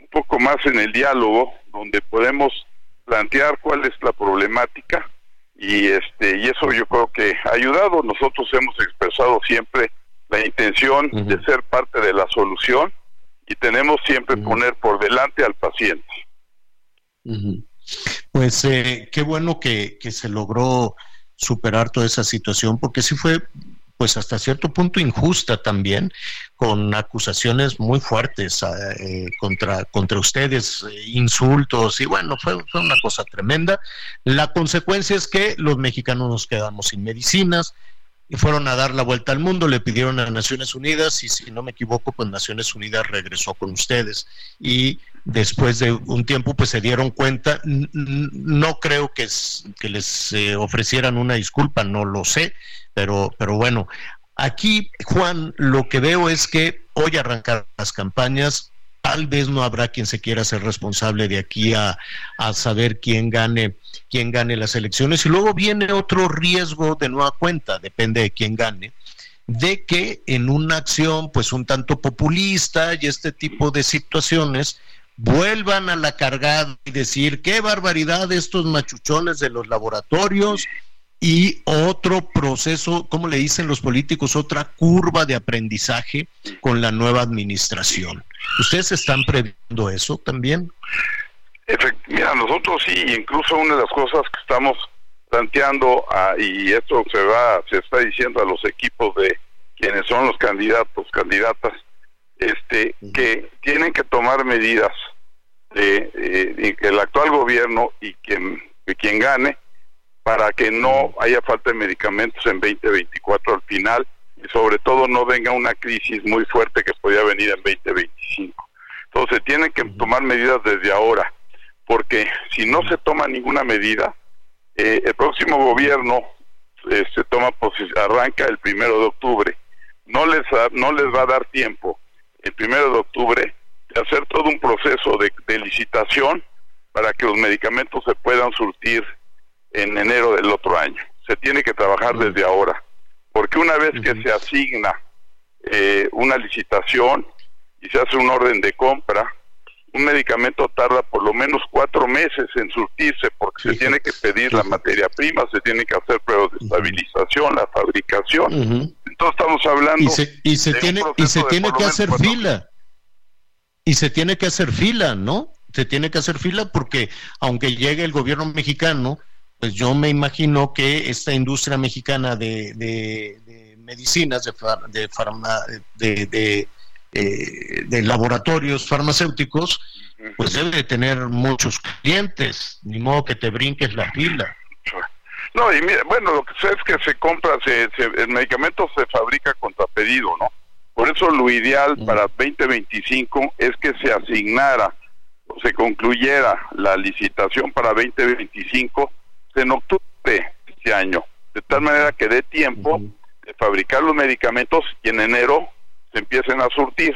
un poco más en el diálogo, donde podemos plantear cuál es la problemática y este y eso yo creo que ha ayudado. Nosotros hemos expresado siempre la intención de ser parte de la solución y tenemos siempre poner por delante al paciente. Pues eh, qué bueno que, que se logró superar toda esa situación, porque sí fue pues hasta cierto punto injusta también, con acusaciones muy fuertes eh, contra, contra ustedes, eh, insultos, y bueno, fue, fue una cosa tremenda. La consecuencia es que los mexicanos nos quedamos sin medicinas, y fueron a dar la vuelta al mundo, le pidieron a Naciones Unidas y si no me equivoco, pues Naciones Unidas regresó con ustedes. Y después de un tiempo pues se dieron cuenta, no creo que, que les eh, ofrecieran una disculpa, no lo sé, pero, pero bueno, aquí Juan, lo que veo es que hoy arrancar las campañas, tal vez no habrá quien se quiera ser responsable de aquí a, a, saber quién gane, quién gane las elecciones. Y luego viene otro riesgo de nueva cuenta, depende de quién gane, de que en una acción pues un tanto populista y este tipo de situaciones vuelvan a la cargada y decir qué barbaridad estos machuchones de los laboratorios y otro proceso, como le dicen los políticos, otra curva de aprendizaje con la nueva administración. ¿Ustedes están previendo eso también? Mira, nosotros sí, incluso una de las cosas que estamos planteando, ah, y esto se va, se está diciendo a los equipos de quienes son los candidatos, candidatas, este, que tienen que tomar medidas de, eh, el actual gobierno y quien, quien gane para que no haya falta de medicamentos en 2024 al final y sobre todo no venga una crisis muy fuerte que podría venir en 2025. Entonces tienen que tomar medidas desde ahora, porque si no se toma ninguna medida, eh, el próximo gobierno eh, se toma arranca el primero de octubre. No les, no les va a dar tiempo el primero de octubre de hacer todo un proceso de, licitación para que los medicamentos se puedan surtir en enero del otro año. Se tiene que trabajar desde ahora, porque una vez que se asigna eh, una licitación y se hace un orden de compra, un medicamento tarda por lo menos cuatro meses en surtirse porque se tiene que pedir la materia prima, se tiene que hacer pruebas de estabilización, la fabricación. Entonces estamos hablando y se, y se tiene y se tiene que hacer fila y se tiene que hacer fila, ¿no? Se tiene que hacer fila porque aunque llegue el gobierno mexicano, pues yo me imagino que esta industria mexicana de, de, medicinas, de, de, de, de eh, de laboratorios farmacéuticos, pues debe de tener muchos clientes, ni modo que te brinques la fila. No, y mira, bueno, lo que sé es que se compra, se, el medicamento se fabrica contra pedido, ¿no? Por eso lo ideal para 2025 es que se asignara o se concluyera la licitación para 2025 en octubre de este año, de tal manera que dé tiempo de fabricar los medicamentos y en enero se empiecen a surtir.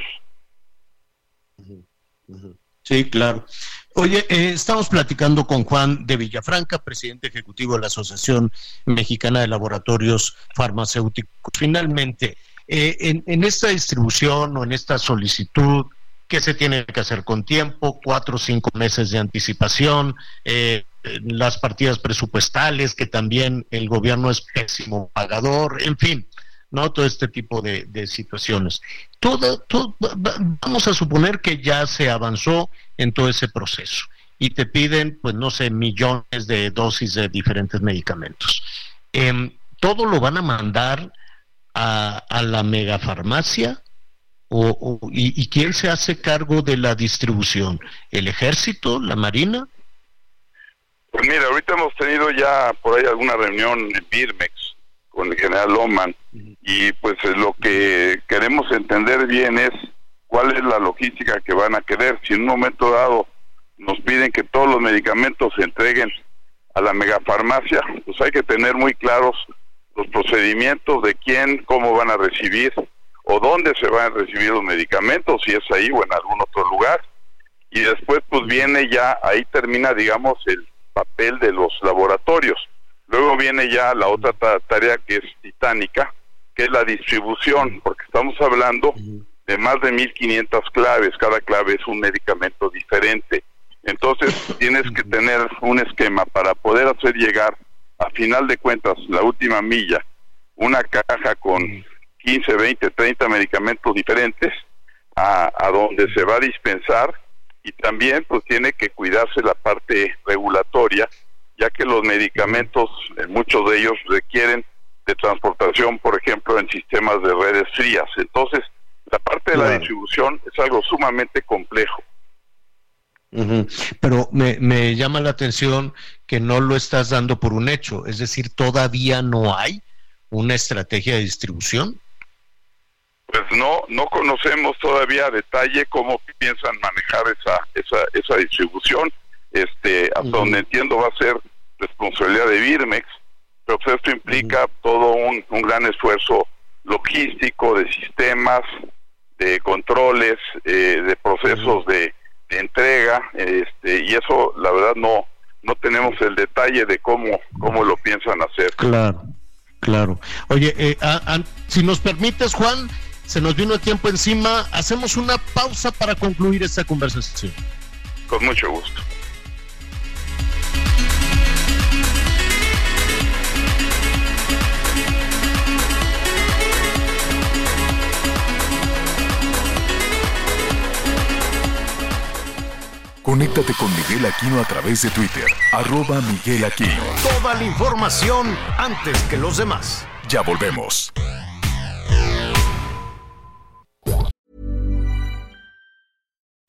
Sí, claro. Oye, eh, estamos platicando con Juan de Villafranca, presidente ejecutivo de la Asociación Mexicana de Laboratorios Farmacéuticos. Finalmente, eh, en, en, esta distribución o en esta solicitud, ¿qué se tiene que hacer con tiempo? Cuatro o cinco meses de anticipación, eh, las partidas presupuestales, que también el gobierno es pésimo pagador, en fin, ¿no? Todo este tipo de, situaciones. Todo, todo, vamos a suponer que ya se avanzó en todo ese proceso y te piden, pues no sé, millones de dosis de diferentes medicamentos. Em, ¿Todo lo van a mandar a, a la megafarmacia? O, y, ¿Y quién se hace cargo de la distribución? ¿El ejército? ¿La marina? Pues mira, ahorita hemos tenido ya por ahí alguna reunión en Birmex con el general Loman y pues lo que queremos entender bien es cuál es la logística que van a querer. Si en un momento dado nos piden que todos los medicamentos se entreguen a la megafarmacia, pues hay que tener muy claros los procedimientos de quién, cómo van a recibir o dónde se van a recibir los medicamentos, si es ahí o en algún otro lugar. Y después pues viene ya, ahí termina digamos el papel de los laboratorios. Luego viene ya la otra tarea que es titánica, que es la distribución, porque estamos hablando de más de 1500 claves, cada clave es un medicamento diferente. Entonces tienes que tener un esquema para poder hacer llegar, a final de cuentas, la última milla, una caja con 15, 20, 30 medicamentos diferentes a, a donde se va a dispensar y también pues tiene que cuidarse la parte regulatoria ya que los medicamentos, eh, muchos de ellos requieren de transportación, por ejemplo, en sistemas de redes frías. Entonces, la parte de la distribución es algo sumamente complejo. Pero me, me llama la atención que no lo estás dando por un hecho, es decir, todavía no hay una estrategia de distribución. Pues no, no conocemos todavía a detalle cómo piensan manejar esa, esa, esa distribución este, hasta donde entiendo va a ser responsabilidad de Birmex, pero pues esto implica todo un, gran esfuerzo logístico, de sistemas, de controles, eh, de procesos de, entrega, este, y eso la verdad no no tenemos el detalle de cómo cómo lo piensan hacer. Claro, claro. Oye, eh, si nos permites, Juan, se nos vino el tiempo encima, hacemos una pausa para concluir esta conversación. Con mucho gusto. Conéctate con Miguel Aquino a través de Twitter, arroba Miguel Aquino. Toda la información antes que los demás. Ya volvemos.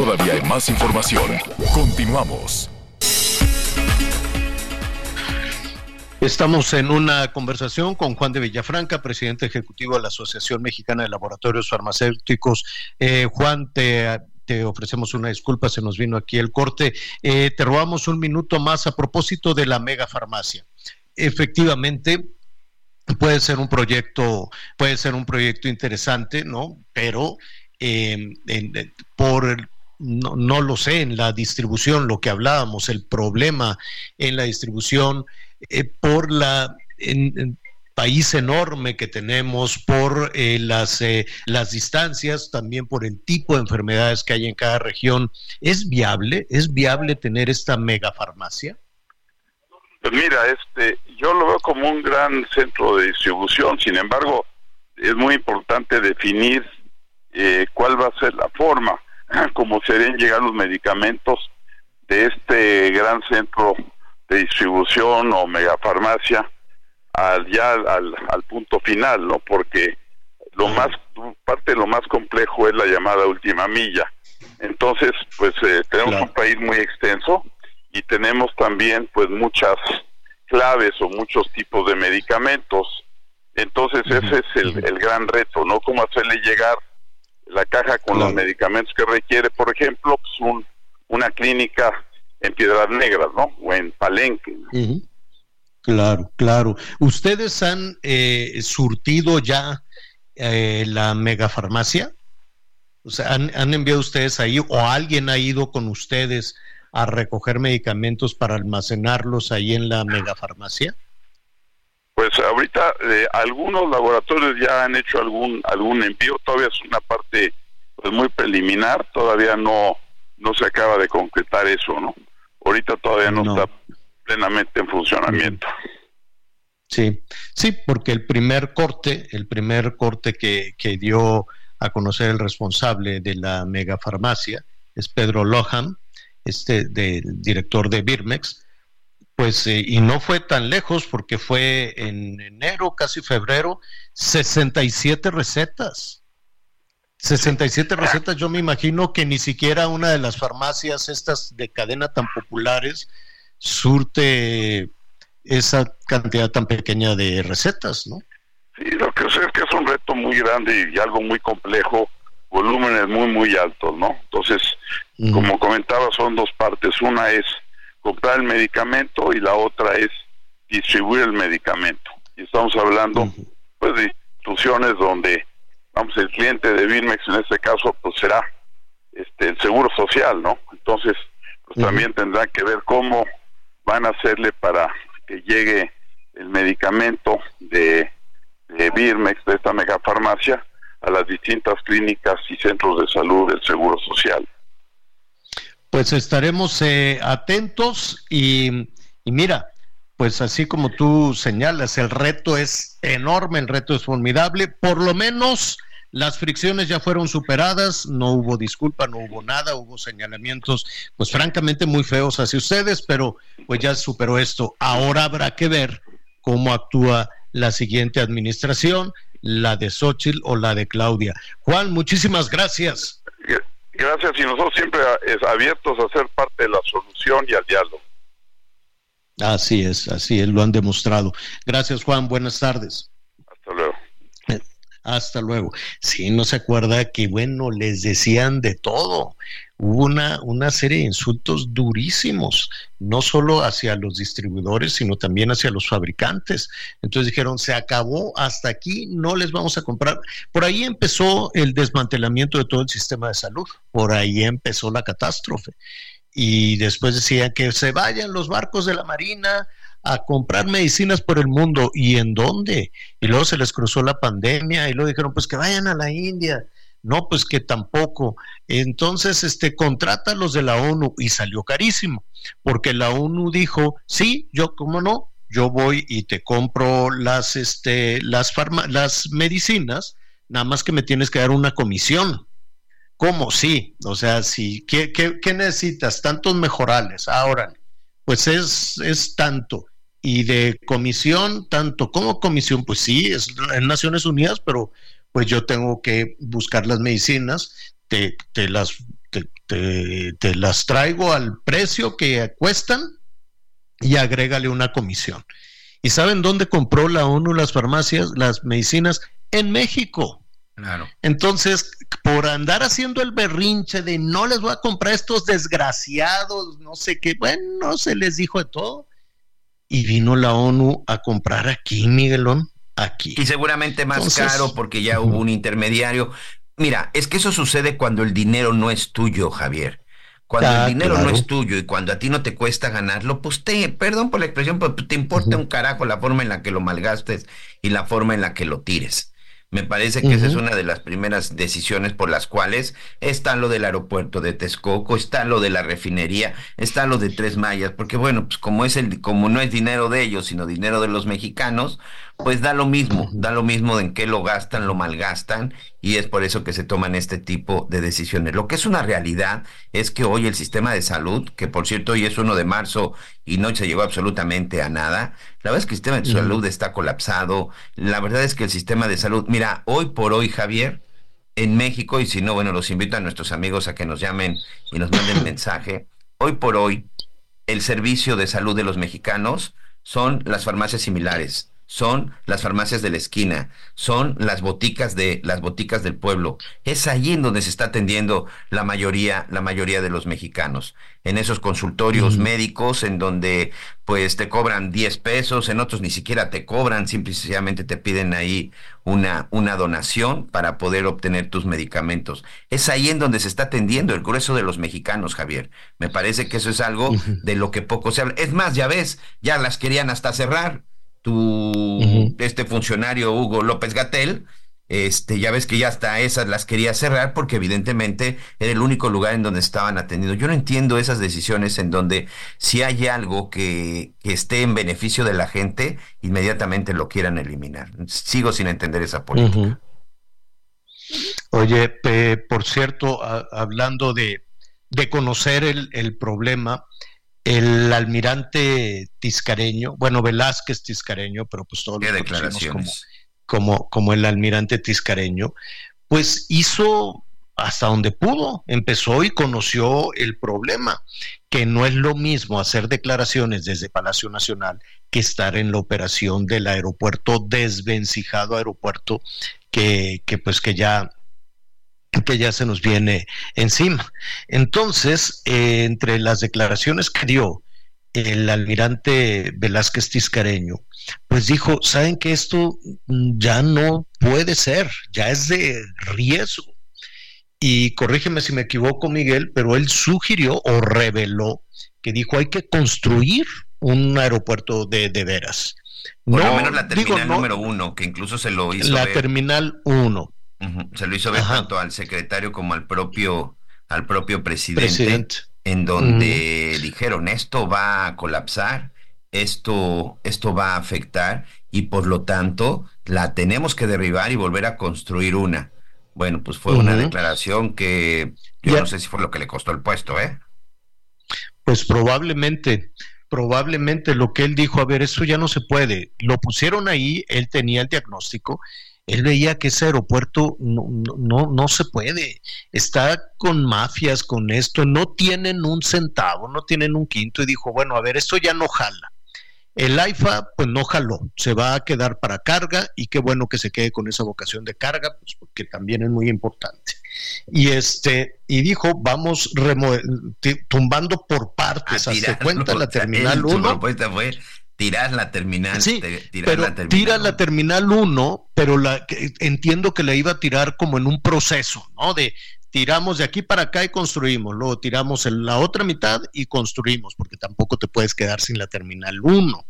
Todavía hay más información. Continuamos. Estamos en una conversación con Juan de Villafranca, presidente ejecutivo de la Asociación Mexicana de Laboratorios Farmacéuticos. Eh, Juan, te, ofrecemos una disculpa, se nos vino aquí el corte. Eh, te robamos un minuto más a propósito de la megafarmacia. Efectivamente, puede ser un proyecto, puede ser un proyecto interesante, ¿no? Pero eh, en, por no, no, lo sé, en la distribución, lo que hablábamos, el problema en la distribución eh, por la país enorme que tenemos, por eh, las, eh, las distancias, también por el tipo de enfermedades que hay en cada región. ¿Es viable? ¿Es viable tener esta megafarmacia? Pues mira, este, yo lo veo como un gran centro de distribución, sin embargo, es muy importante definir eh, cuál va a ser la forma, como serían llegar los medicamentos de este gran centro de distribución o megafarmacia al ya al, al punto final, ¿no? Porque lo más parte de lo más complejo es la llamada última milla. Entonces, pues eh, tenemos claro. un país muy extenso y tenemos también pues muchas claves o muchos tipos de medicamentos. Entonces, ese es el, el, gran reto, ¿no? Cómo hacerle llegar la caja con claro. los medicamentos que requiere, por ejemplo, pues un, una clínica en Piedras Negras, ¿no? O en Palenque. Uh -huh. Claro, claro. ¿Ustedes han eh, surtido ya eh, la megafarmacia? O sea, ¿han, ¿han, enviado ustedes ahí o alguien ha ido con ustedes a recoger medicamentos para almacenarlos ahí en la megafarmacia? Pues ahorita eh, algunos laboratorios ya han hecho algún algún envío, todavía es una parte pues, muy preliminar, todavía no no se acaba de concretar eso, ¿no? Ahorita todavía no, no. está plenamente en funcionamiento. Sí, sí, porque el primer corte, el primer corte que, que dio a conocer el responsable de la megafarmacia es Pedro Lohan, este de, director de Birmex, pues eh, y no fue tan lejos porque fue en enero, casi febrero, 67 recetas. 67 recetas, yo me imagino que ni siquiera una de las farmacias estas de cadena tan populares surte esa cantidad tan pequeña de recetas, ¿no? Sí, lo que sé es que es un reto muy grande y algo muy complejo, volúmenes muy, muy altos, ¿no? Entonces, como comentaba, son dos partes. Una es comprar el medicamento y la otra es distribuir el medicamento. Y estamos hablando, uh -huh. pues, de instituciones donde, vamos, el cliente de Birmex en este caso, pues será este, el seguro social, ¿no? Entonces, pues uh -huh. también tendrá que ver cómo van a hacerle para que llegue el medicamento de, de Birmex, de esta megafarmacia, a las distintas clínicas y centros de salud del Seguro Social. Pues estaremos eh, atentos y, mira, pues así como tú señalas, el reto es enorme, el reto es formidable, por lo menos las fricciones ya fueron superadas, no hubo disculpa, no hubo nada, hubo señalamientos, pues francamente muy feos hacia ustedes, pero pues ya superó esto. Ahora habrá que ver cómo actúa la siguiente administración, la de Xochitl o la de Claudia. Juan, muchísimas gracias. Gracias y nosotros siempre abiertos a ser parte de la solución y al diálogo. Así es, así es, lo han demostrado. Gracias Juan, buenas tardes. Hasta luego. Hasta luego. Sí, no se acuerda que, bueno, les decían de todo. Hubo una, una serie de insultos durísimos, no solo hacia los distribuidores, sino también hacia los fabricantes. Entonces dijeron, se acabó, hasta aquí no les vamos a comprar. Por ahí empezó el desmantelamiento de todo el sistema de salud, por ahí empezó la catástrofe. Y después decían que se vayan los barcos de la Marina, a comprar medicinas por el mundo. ¿Y en dónde? Y luego se les cruzó la pandemia y luego dijeron, pues que vayan a la India. No, pues que tampoco. Entonces, este, contrata a los de la ONU y salió carísimo, porque la ONU dijo, sí, yo, ¿cómo no? Yo voy y te compro las, este, las, las medicinas, nada más que me tienes que dar una comisión. ¿Cómo? Sí. O sea. ¿Qué, qué, necesitas? Tantos mejorales. Ahora, pues es, es tanto. Y de comisión, tanto como comisión, pues sí, es en Naciones Unidas, pero pues yo tengo que buscar las medicinas, te, las, te, las traigo al precio que cuestan y agrégale una comisión. ¿Y saben dónde compró la ONU las farmacias, las medicinas? En México. Claro. Entonces, por andar haciendo el berrinche de no les voy a comprar estos desgraciados, no sé qué, bueno, se les dijo de todo. Y vino la ONU a comprar aquí, Miguelón, aquí. Y seguramente más caro porque ya hubo un intermediario. Mira, es que eso sucede cuando el dinero no es tuyo, Javier. Cuando el dinero no es tuyo y cuando a ti no te cuesta ganarlo, pues te, perdón por la expresión, pero te importa un carajo la forma en la que lo malgastes y la forma en la que lo tires. Me parece que esa es una de las primeras decisiones por las cuales está lo del aeropuerto de Texcoco, está lo de la refinería, está lo de Tres Mayas, porque bueno, pues como es el, como no es dinero de ellos, sino dinero de los mexicanos, pues da lo mismo, da lo mismo en qué lo gastan, lo malgastan, y es por eso que se toman este tipo de decisiones. Lo que es una realidad es que hoy el sistema de salud, que por cierto hoy es uno de marzo y no se llegó absolutamente a nada, la verdad es que el sistema de salud está colapsado, la verdad es que el sistema de salud, mira, hoy por hoy, Javier, en México, y si no, bueno, los invito a nuestros amigos a que nos llamen y nos manden mensaje, hoy por hoy, el servicio de salud de los mexicanos son las farmacias similares son las farmacias de la esquina, son las boticas de las boticas del pueblo. Es allí en donde se está atendiendo la mayoría la mayoría de los mexicanos. En esos consultorios médicos en donde pues te cobran 10 pesos, en otros ni siquiera te cobran, simplemente te piden ahí una una donación para poder obtener tus medicamentos. Es ahí en donde se está atendiendo el grueso de los mexicanos, Javier. Me parece que eso es algo de lo que poco se habla. Es más, ya ves, ya las querían hasta cerrar tu este funcionario Hugo López Gatel, este, ya ves que ya hasta esas las quería cerrar porque evidentemente era el único lugar en donde estaban atendiendo. Yo no entiendo esas decisiones en donde si hay algo que, esté en beneficio de la gente, inmediatamente lo quieran eliminar. Sigo sin entender esa política. Oye, por cierto, hablando de, conocer el, el problema, el almirante Tiscareño, bueno, Velázquez Tiscareño, pero pues todos lo conocemos como, como, el almirante Tiscareño, pues hizo hasta donde pudo, empezó y conoció el problema, que no es lo mismo hacer declaraciones desde Palacio Nacional que estar en la operación del aeropuerto desvencijado aeropuerto que, que pues que ya que ya se nos viene encima. Entonces, eh, entre las declaraciones que dio el almirante Velázquez Tiscareño, pues dijo, saben que esto ya no puede ser, ya es de riesgo. Y corrígeme si me equivoco, Miguel, pero él sugirió o reveló que dijo hay que construir un aeropuerto de, de veras. Por lo menos la terminal número uno, que incluso se lo hizo. La terminal uno se lo hizo ver tanto al secretario como al propio, al propio presidente, en donde dijeron esto va a colapsar, esto, esto va a afectar y por lo tanto la tenemos que derribar y volver a construir una. Bueno, pues fue una declaración que yo no sé si fue lo que le costó el puesto, ¿eh? Pues probablemente, probablemente lo que él dijo, a ver, eso ya no se puede. Lo pusieron ahí, él tenía el diagnóstico él veía que ese aeropuerto no, no, no, se puede, está con mafias, con esto, no tienen un centavo, no tienen un quinto y dijo, bueno, a ver, esto ya no jala. El AIFA pues no jaló, se va a quedar para carga y qué bueno que se quede con esa vocación de carga, pues porque también es muy importante. Y este y dijo, vamos tumbando por partes, hasta cuenta la terminal 1 tirar la terminal. Sí, pero la terminal tira la terminal 1, pero la, entiendo que la iba a tirar como en un proceso, ¿no? De tiramos de aquí para acá y construimos, luego tiramos en la otra mitad y construimos, porque tampoco te puedes quedar sin la terminal 1.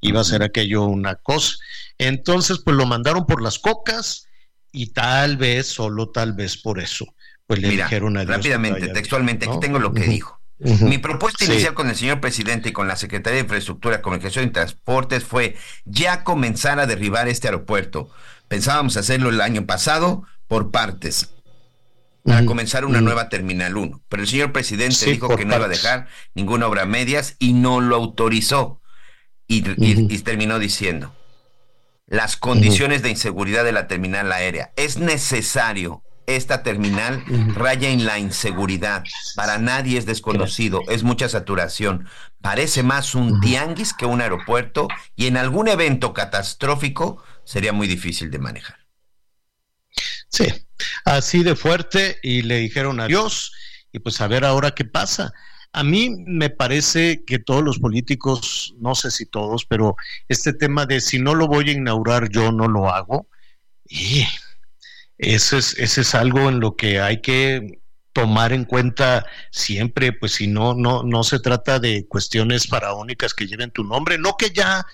Iba a ser aquello una cosa. Entonces, pues lo mandaron por las cocas y tal vez, solo tal vez por eso, pues le dijeron adiós. Rápidamente, textualmente, aquí tengo lo que dijo. Mi propuesta inicial con el señor presidente y con la Secretaría de Infraestructura, Comunicación y Transportes fue ya comenzar a derribar este aeropuerto. Pensábamos hacerlo el año pasado por partes, para comenzar una nueva Terminal 1. Pero el señor presidente dijo que no iba a dejar ninguna obra a medias y no lo autorizó. Y, terminó diciendo, las condiciones de inseguridad de la terminal aérea. Es necesario esta terminal raya en la inseguridad. Para nadie es desconocido, es mucha saturación. Parece más un tianguis que un aeropuerto y en algún evento catastrófico sería muy difícil de manejar. Sí, así de fuerte y le dijeron adiós y pues a ver ahora qué pasa. A mí me parece que todos los políticos, no sé si todos, pero este tema de si no lo voy a inaugurar yo no lo hago, y eso es, ese es algo en lo que hay que tomar en cuenta siempre, pues si no, no, no se trata de cuestiones faraónicas que lleven tu nombre, no que ya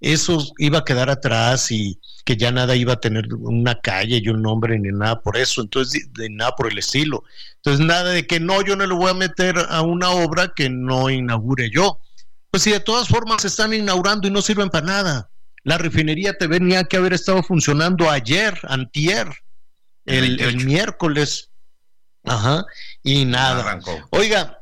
eso iba a quedar atrás y que ya nada iba a tener una calle y un nombre ni nada por eso, entonces de, nada por el estilo. Entonces nada de que no, yo no le voy a meter a una obra que no inaugure yo. Pues si de todas formas se están inaugurando y no sirven para nada. La refinería te venía que haber estado funcionando ayer, antier, el, miércoles. Ajá, y nada. Oiga,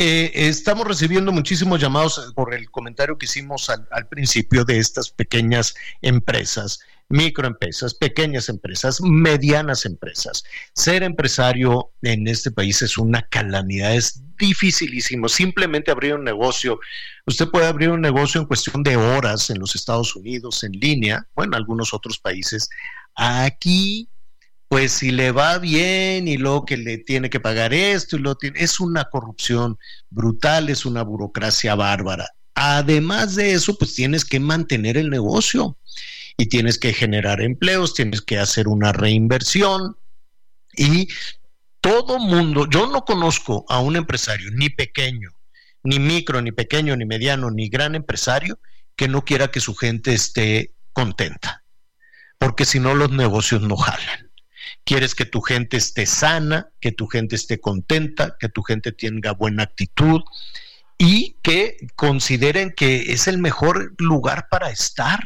eh, estamos recibiendo muchísimos llamados por el comentario que hicimos al, principio de estas pequeñas empresas, microempresas, pequeñas empresas, medianas empresas. Ser empresario en este país es una calamidad, es dificilísimo. Simplemente abrir un negocio, usted puede abrir un negocio en cuestión de horas en los Estados Unidos, en línea, o en algunos otros países. Aquí pues si le va bien y luego que le tiene que pagar esto y lo tiene, es una corrupción brutal, es una burocracia bárbara. Además de eso, pues tienes que mantener el negocio y tienes que generar empleos, tienes que hacer una reinversión y todo mundo, yo no conozco a un empresario, ni pequeño, ni micro, ni pequeño, ni mediano, ni gran empresario, que no quiera que su gente esté contenta, porque si no los negocios no jalan quieres que tu gente esté sana, que tu gente esté contenta, que tu gente tenga buena actitud y que consideren que es el mejor lugar para estar.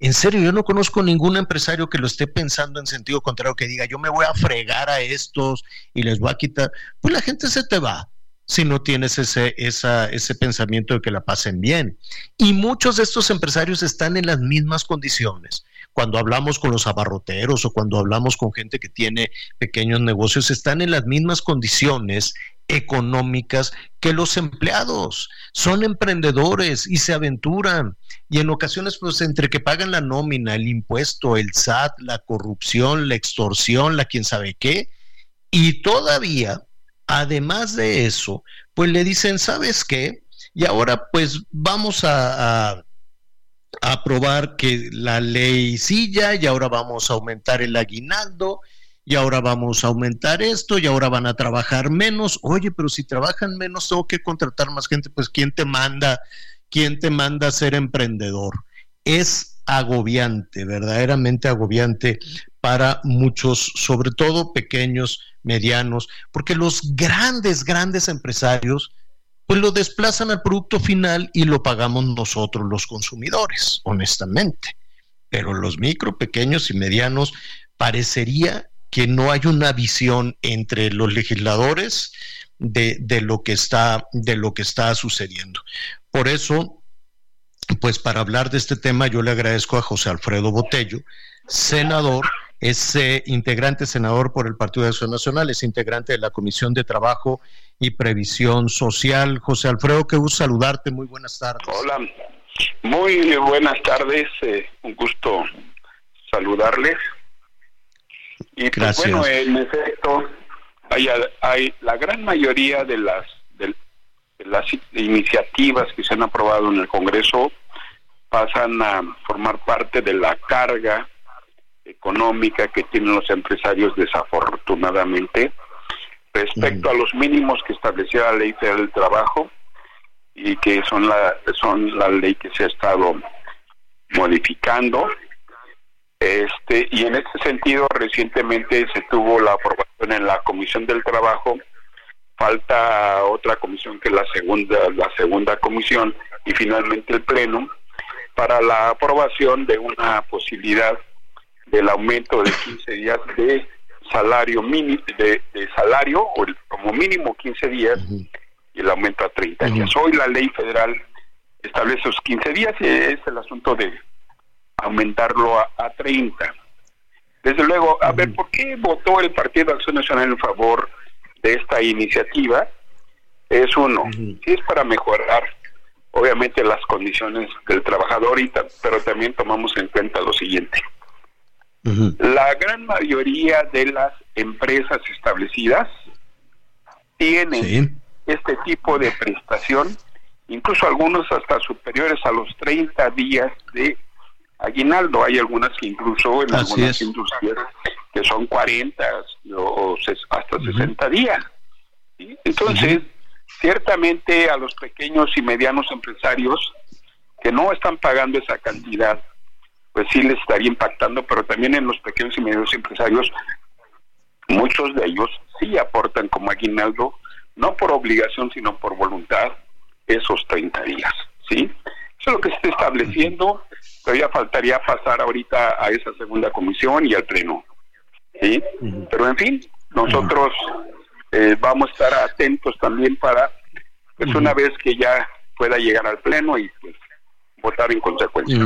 En serio, yo no conozco ningún empresario que lo esté pensando en sentido contrario, que diga, yo me voy a fregar a estos y les voy a quitar. Pues la gente se te va si no tienes ese, ese pensamiento de que la pasen bien. Y muchos de estos empresarios están en las mismas condiciones cuando hablamos con los abarroteros o cuando hablamos con gente que tiene pequeños negocios, están en las mismas condiciones económicas que los empleados. Son emprendedores y se aventuran. Y en ocasiones, pues entre que pagan la nómina, el impuesto, el SAT, la corrupción, la extorsión, la quién sabe qué, y todavía, además de eso, pues le dicen, ¿sabes qué? Y ahora pues vamos a aprobar que la ley silla y ahora vamos a aumentar el aguinaldo y ahora vamos a aumentar esto y ahora van a trabajar menos. Oye, pero si trabajan menos tengo que contratar más gente, pues ¿quién te manda? ¿Quién te manda a ser emprendedor? Es agobiante, verdaderamente agobiante para muchos, sobre todo pequeños, medianos, porque los grandes, grandes empresarios pues lo desplazan al producto final y lo pagamos nosotros los consumidores, honestamente. Pero los micro, pequeños y medianos parecería que no hay una visión entre los legisladores de, de, lo que está, de lo que está sucediendo. Por eso, pues para hablar de este tema, yo le agradezco a José Alfredo Botello, senador es eh, integrante senador por el Partido de Acción Nacional, es integrante de la Comisión de Trabajo y Previsión Social. José Alfredo, qué gusto saludarte, muy buenas tardes. Hola, muy buenas tardes, eh, un gusto saludarles. Y pues, Gracias. bueno, en efecto, hay, hay la gran mayoría de las, de las iniciativas que se han aprobado en el Congreso pasan a formar parte de la carga económica que tienen los empresarios desafortunadamente respecto a los mínimos que establecía la ley federal del trabajo y que son la son la ley que se ha estado modificando. Este, y en este sentido, recientemente se tuvo la aprobación en la Comisión del Trabajo, falta otra comisión que la segunda, la segunda comisión y finalmente el Pleno para la aprobación de una posibilidad del aumento de 15 días de salario mínimo de, salario o como mínimo 15 días y el aumento a 30 días. Hoy la ley federal establece esos 15 días y es el asunto de aumentarlo a, 30. Desde luego, a ver, ¿por qué votó el Partido Acción Nacional en favor de esta iniciativa? Es uno, si es para mejorar obviamente las condiciones del trabajador, y pero también tomamos en cuenta lo siguiente. La gran mayoría de las empresas establecidas tienen este tipo de prestación, incluso algunos hasta superiores a los 30 días de aguinaldo. Hay algunas que incluso en algunas industrias que son 40 o hasta 60 días. Entonces, ciertamente a los pequeños y medianos empresarios que no están pagando esa cantidad, pues sí les estaría impactando, pero también en los pequeños y medianos empresarios, muchos de ellos sí aportan como aguinaldo, no por obligación, sino por voluntad, esos 30 días, ¿sí? Eso es lo que se está estableciendo, todavía faltaría pasar ahorita a esa segunda comisión y al pleno, ¿sí? Pero en fin, nosotros eh, vamos a estar atentos también para, pues una vez que ya pueda llegar al pleno y pues votar en consecuencia.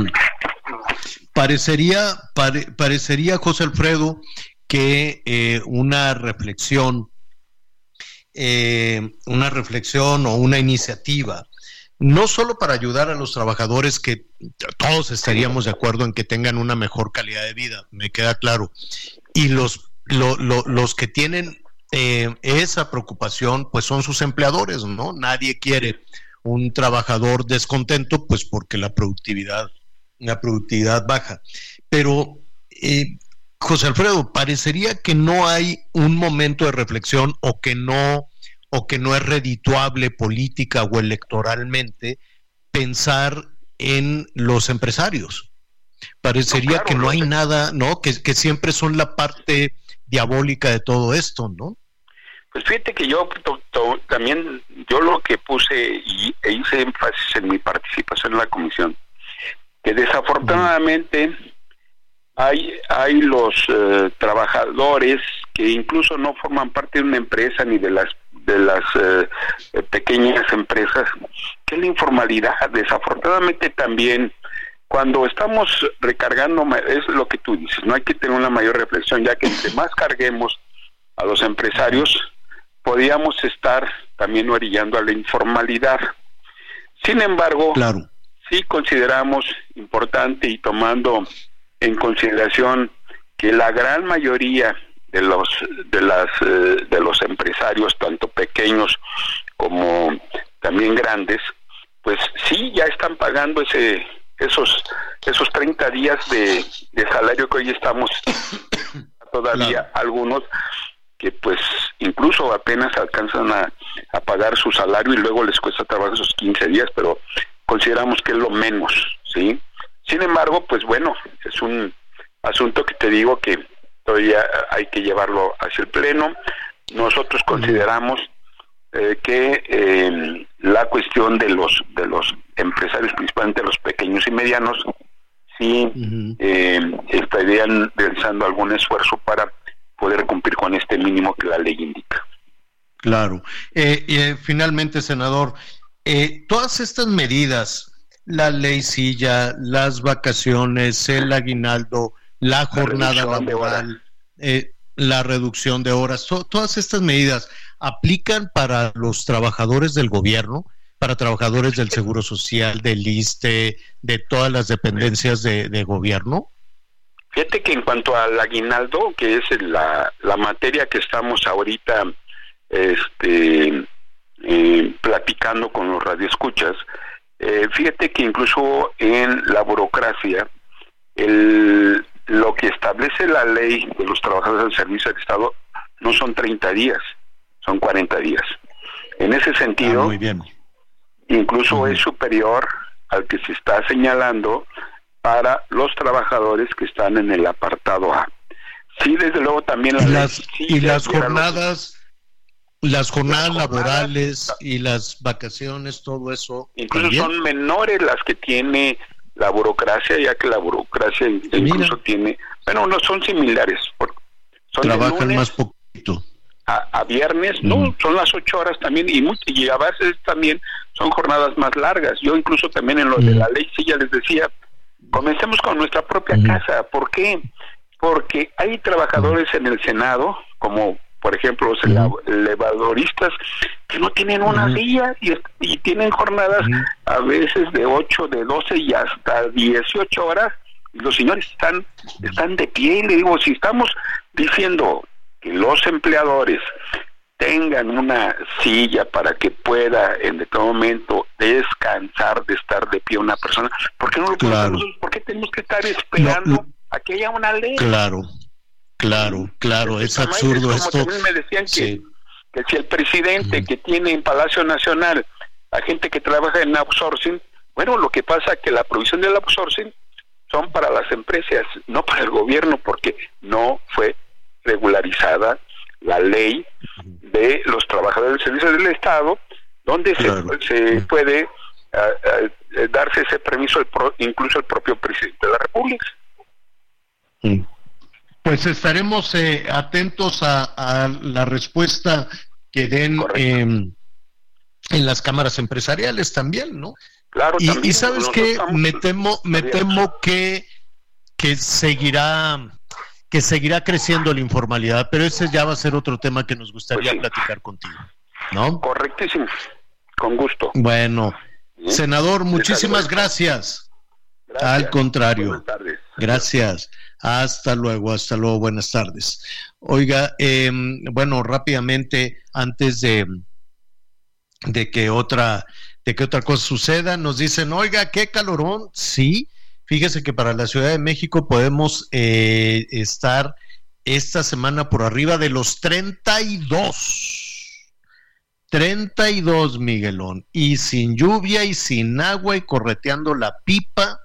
Parecería, parecería, José Alfredo, que eh, una reflexión, eh, una reflexión o una iniciativa, no solo para ayudar a los trabajadores, que todos estaríamos de acuerdo en que tengan una mejor calidad de vida, me queda claro, y los, los que tienen eh, esa preocupación, pues son sus empleadores, ¿no? Nadie quiere un trabajador descontento, pues porque la productividad, la productividad baja. Pero, eh, José Alfredo, parecería que no hay un momento de reflexión o que no, o que no es redituable política o electoralmente pensar en los empresarios. Parecería que no hay nada, ¿no? Que, que siempre son la parte diabólica de todo esto, ¿no? Pues fíjate que yo también, yo lo que puse y, e hice énfasis en mi participación en la comisión, que desafortunadamente hay, hay los eh, trabajadores que incluso no forman parte de una empresa ni de las de las eh, pequeñas empresas, que la informalidad, desafortunadamente también cuando estamos recargando, es lo que tú dices, no hay que tener una mayor reflexión, ya que entre más carguemos a los empresarios, podíamos estar también orillando a la informalidad. Sin embargo, claro. Sí consideramos importante y tomando en consideración que la gran mayoría de los de las eh, de los empresarios tanto pequeños como también grandes pues sí ya están pagando ese esos esos 30 días de, salario que hoy estamos todavía algunos que pues incluso apenas alcanzan a, pagar su salario y luego les cuesta trabajo esos 15 días, pero consideramos que es lo menos, ¿sí? Sin embargo, pues bueno, es un asunto que te digo que todavía hay que llevarlo hacia el pleno. Nosotros consideramos eh, que eh, la cuestión de los de los empresarios, principalmente los pequeños y medianos, sí eh, estarían realizando algún esfuerzo para poder cumplir con este mínimo que la ley indica. Claro. Eh, y eh, finalmente, senador, eh, todas estas medidas, la ley silla, las vacaciones, el aguinaldo, la jornada laboral, la reducción de horas, todas estas medidas aplican para los trabajadores del gobierno, para trabajadores del Seguro Social, del ISTE, de todas las dependencias de gobierno. Fíjate que en cuanto al aguinaldo, que es la, materia que estamos ahorita este, eh, platicando con los radioescuchas, eh, fíjate que incluso en la burocracia, el, lo que establece la ley de los trabajadores del servicio del Estado no son 30 días, son 40 días. En ese sentido, ah, muy bien. incluso es superior al que se está señalando para los trabajadores que están en el apartado A. Sí, desde luego también las, y las jornadas, las jornadas laborales y las vacaciones, todo eso. Incluso son menores las que tiene la burocracia, ya que la burocracia incluso tiene, bueno, no son similares. Son Trabajan más poquito. A, viernes, no, mm. son las ocho horas también y, y a veces también son jornadas más largas. Yo incluso también en lo de mm. la ley, sí, ya les decía, comencemos con nuestra propia mm. casa. ¿Por qué? Porque hay trabajadores en el Senado, como por ejemplo los elevadoristas, que no tienen una silla y, y, tienen jornadas a veces de 8, de 12 y hasta 18 horas. Los señores están, están de pie y le digo, si estamos diciendo que los empleadores tengan una silla para que pueda en determinado momento descansar de estar de pie una persona, ¿por qué no lo podemos ¿Por qué tenemos que estar esperando a que haya una ley? Claro, Claro, claro, es absurdo esto. me decían que, que si el presidente que tiene en Palacio Nacional a gente que trabaja en outsourcing, bueno, lo que pasa es que la provisión del outsourcing son para las empresas, no para el gobierno, porque no fue regularizada la ley de los trabajadores del servicio del Estado, donde se, puede darse ese permiso incluso el propio presidente de la República. Pues estaremos eh, atentos a, la respuesta que den em, en las cámaras empresariales también, ¿no? Claro, y, sabes que me temo, me temo que, que seguirá que seguirá creciendo la informalidad, pero ese ya va a ser otro tema que nos gustaría pues platicar contigo, ¿no? Correctísimo, con gusto. Bueno, senador, muchísimas gracias. Gracias. Al contrario. Buenas tardes. Gracias. Hasta luego, hasta luego, buenas tardes. Oiga, em, bueno, rápidamente, antes de, de que otra, de que otra cosa suceda, nos dicen, oiga, qué calorón, sí, fíjese que para la Ciudad de México podemos eh, estar esta semana por arriba de los 32. 32, Miguelón, y sin lluvia y sin agua y correteando la pipa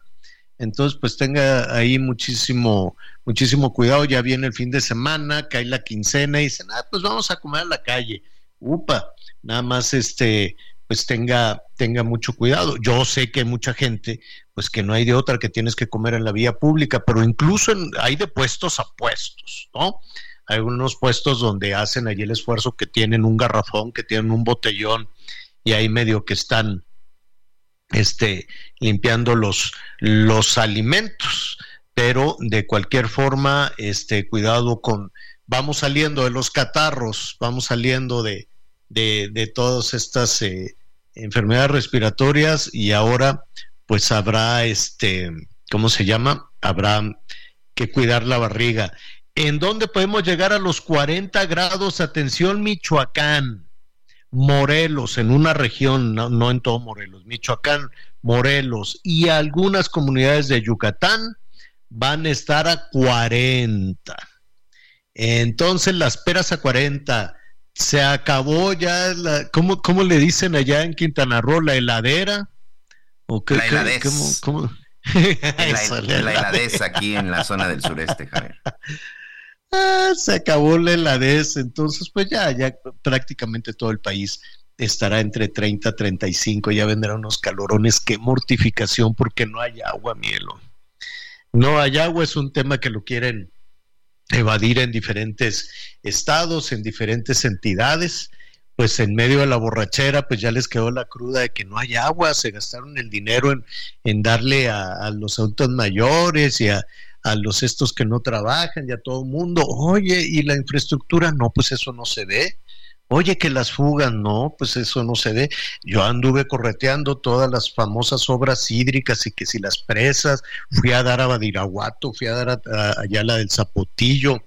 entonces, pues tenga ahí muchísimo, muchísimo cuidado. Ya viene el fin de semana, cae la quincena y dicen, ah, pues vamos a comer a la calle. Upa, nada más este, pues tenga, tenga mucho cuidado. Yo sé que hay mucha gente, pues que no hay de otra que tienes que comer en la vía pública, pero incluso hay de puestos a puestos, ¿no? Hay unos puestos donde hacen allí el esfuerzo que tienen un garrafón, que tienen un botellón y ahí medio que están este, limpiando los, los alimentos. Pero de cualquier forma, este, cuidado con, vamos saliendo de los catarros, vamos saliendo de, de, todas estas eh, enfermedades respiratorias y ahora pues habrá este, ¿cómo se llama? Habrá que cuidar la barriga. ¿En dónde podemos llegar a los 40 grados? Atención, Michoacán. Morelos, en una región, no, en todo Morelos, Michoacán, Morelos y algunas comunidades de Yucatán van a estar a 40. Entonces las peras a 40. Se acabó ya, la, ¿cómo, ¿cómo, le dicen allá en Quintana Roo? ¿La heladera? ¿O qué, la heladez. ¿cómo, la, heladez aquí en la zona del sureste, Javier. Ah, se acabó la heladez, entonces pues ya, ya prácticamente todo el país estará entre 30 y 35, ya vendrán unos calorones, qué mortificación porque no hay agua, mielo. No hay agua, es un tema que lo quieren evadir en diferentes estados, en diferentes entidades, pues en medio de la borrachera, pues ya les quedó la cruda de que no hay agua, se gastaron el dinero en, en darle a, a los adultos mayores y a, a los estos que no trabajan y a todo el mundo, oye, ¿y la infraestructura? No, pues eso no se ve. Oye, que las fugas, no, pues eso no se ve. Yo anduve correteando todas las famosas obras hídricas y que si las presas, fui a dar a Badiraguato, fui a dar a, allá la del Zapotillo,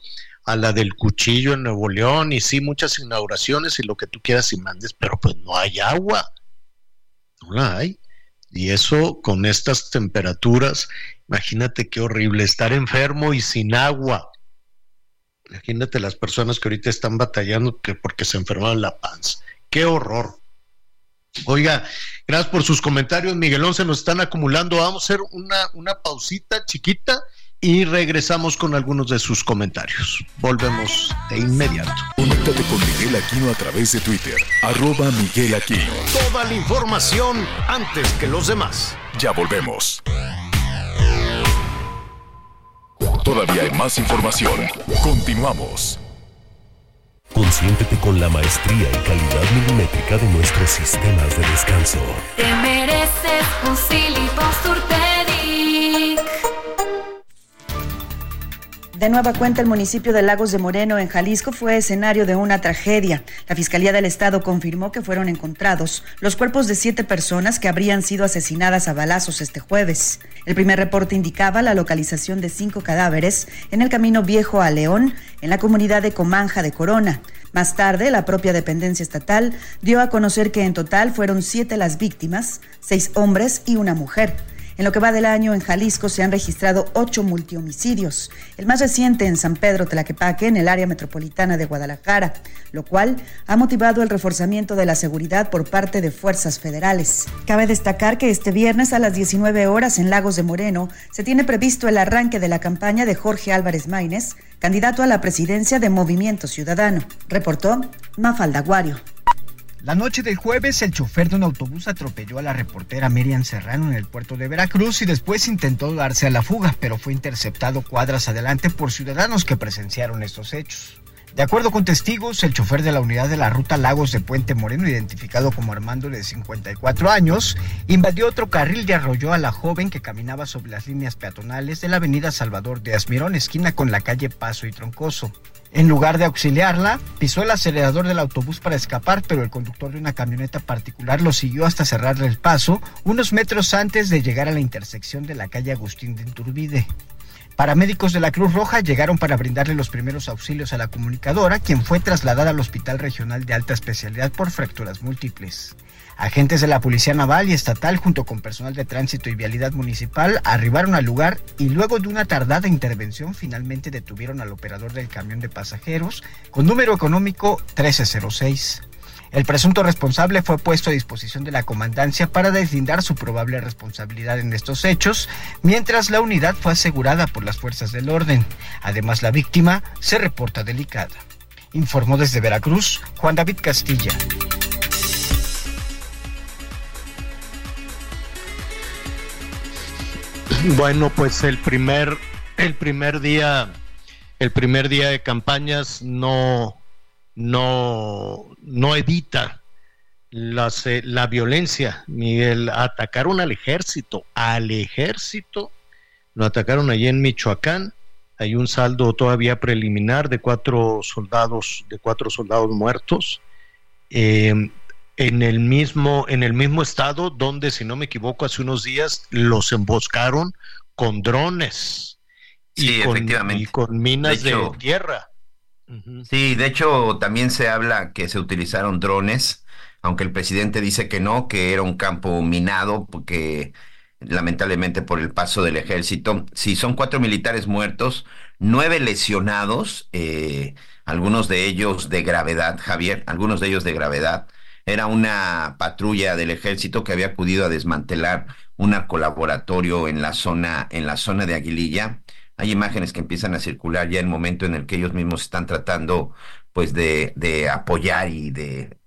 a la del Cuchillo en Nuevo León, y sí, muchas inauguraciones y lo que tú quieras y mandes, pero pues no hay agua. No la hay. Y eso con estas temperaturas, imagínate qué horrible, estar enfermo y sin agua. Imagínate las personas que ahorita están batallando que porque se enfermaron la panza. Qué horror. Oiga, gracias por sus comentarios, Miguelón, se nos están acumulando. Vamos a hacer una, una pausita chiquita y regresamos con algunos de sus comentarios. Volvemos de inmediato. Conéctate con Miguel Aquino a través de Twitter, arroba Miguel Aquino. Toda la información antes que los demás. Ya volvemos. Todavía hay más información. Continuamos. Consiéntete con la maestría y calidad milimétrica de nuestros sistemas de descanso. Te mereces un De nueva cuenta, el municipio de Lagos de Moreno, en Jalisco, fue escenario de una tragedia. La Fiscalía del Estado confirmó que fueron encontrados los cuerpos de siete personas que habrían sido asesinadas a balazos este jueves. El primer reporte indicaba la localización de cinco cadáveres en el camino viejo a León, en la comunidad de Comanja de Corona. Más tarde, la propia dependencia estatal dio a conocer que en total fueron siete las víctimas, seis hombres y una mujer. En lo que va del año, en Jalisco se han registrado ocho multihomicidios, el más reciente en San Pedro Tlaquepaque, en el área metropolitana de Guadalajara, lo cual ha motivado el reforzamiento de la seguridad por parte de fuerzas federales. Cabe destacar que este viernes a las 19 horas en Lagos de Moreno se tiene previsto el arranque de la campaña de Jorge Álvarez Maínez, candidato a la presidencia de Movimiento Ciudadano. Reportó Mafalda Guario. La noche del jueves, el chofer de un autobús atropelló a la reportera Miriam Serrano en el puerto de Veracruz y después intentó darse a la fuga, pero fue interceptado cuadras adelante por ciudadanos que presenciaron estos hechos. De acuerdo con testigos, el chofer de la unidad de la ruta Lagos de Puente Moreno, identificado como Armando de 54 años, invadió otro carril y arrolló a la joven que caminaba sobre las líneas peatonales de la avenida Salvador de Asmirón, esquina con la calle Paso y Troncoso. En lugar de auxiliarla, pisó el acelerador del autobús para escapar, pero el conductor de una camioneta particular lo siguió hasta cerrarle el paso, unos metros antes de llegar a la intersección de la calle Agustín de Inturbide. Paramédicos de la Cruz Roja llegaron para brindarle los primeros auxilios a la comunicadora, quien fue trasladada al Hospital Regional de Alta Especialidad por fracturas múltiples. Agentes de la Policía Naval y Estatal junto con personal de tránsito y vialidad municipal arribaron al lugar y luego de una tardada intervención finalmente detuvieron al operador del camión de pasajeros con número económico 1306. El presunto responsable fue puesto a disposición de la comandancia para deslindar su probable responsabilidad en estos hechos, mientras la unidad fue asegurada por las fuerzas del orden. Además, la víctima se reporta delicada. Informó desde Veracruz Juan David Castilla. Bueno, pues el primer, el primer día, el primer día de campañas no, no, no evita las, la violencia, ni el atacaron al ejército, al ejército, lo atacaron allí en Michoacán, hay un saldo todavía preliminar de cuatro soldados, de cuatro soldados muertos. Eh, en el mismo, en el mismo estado donde, si no me equivoco, hace unos días los emboscaron con drones y, con, efectivamente. y con minas de, tierra. Sí, de hecho también se habla que se utilizaron drones, aunque el presidente dice que no, que era un campo minado, porque lamentablemente por el paso del ejército. Sí, son cuatro militares muertos, nueve lesionados, eh, algunos de ellos de gravedad, Javier, algunos de ellos de gravedad. Era una patrulla del ejército que había acudido a desmantelar un colaboratorio en la zona, en la zona de Aguililla. Hay imágenes que empiezan a circular ya en el momento en el que ellos mismos están tratando pues de, de apoyar y de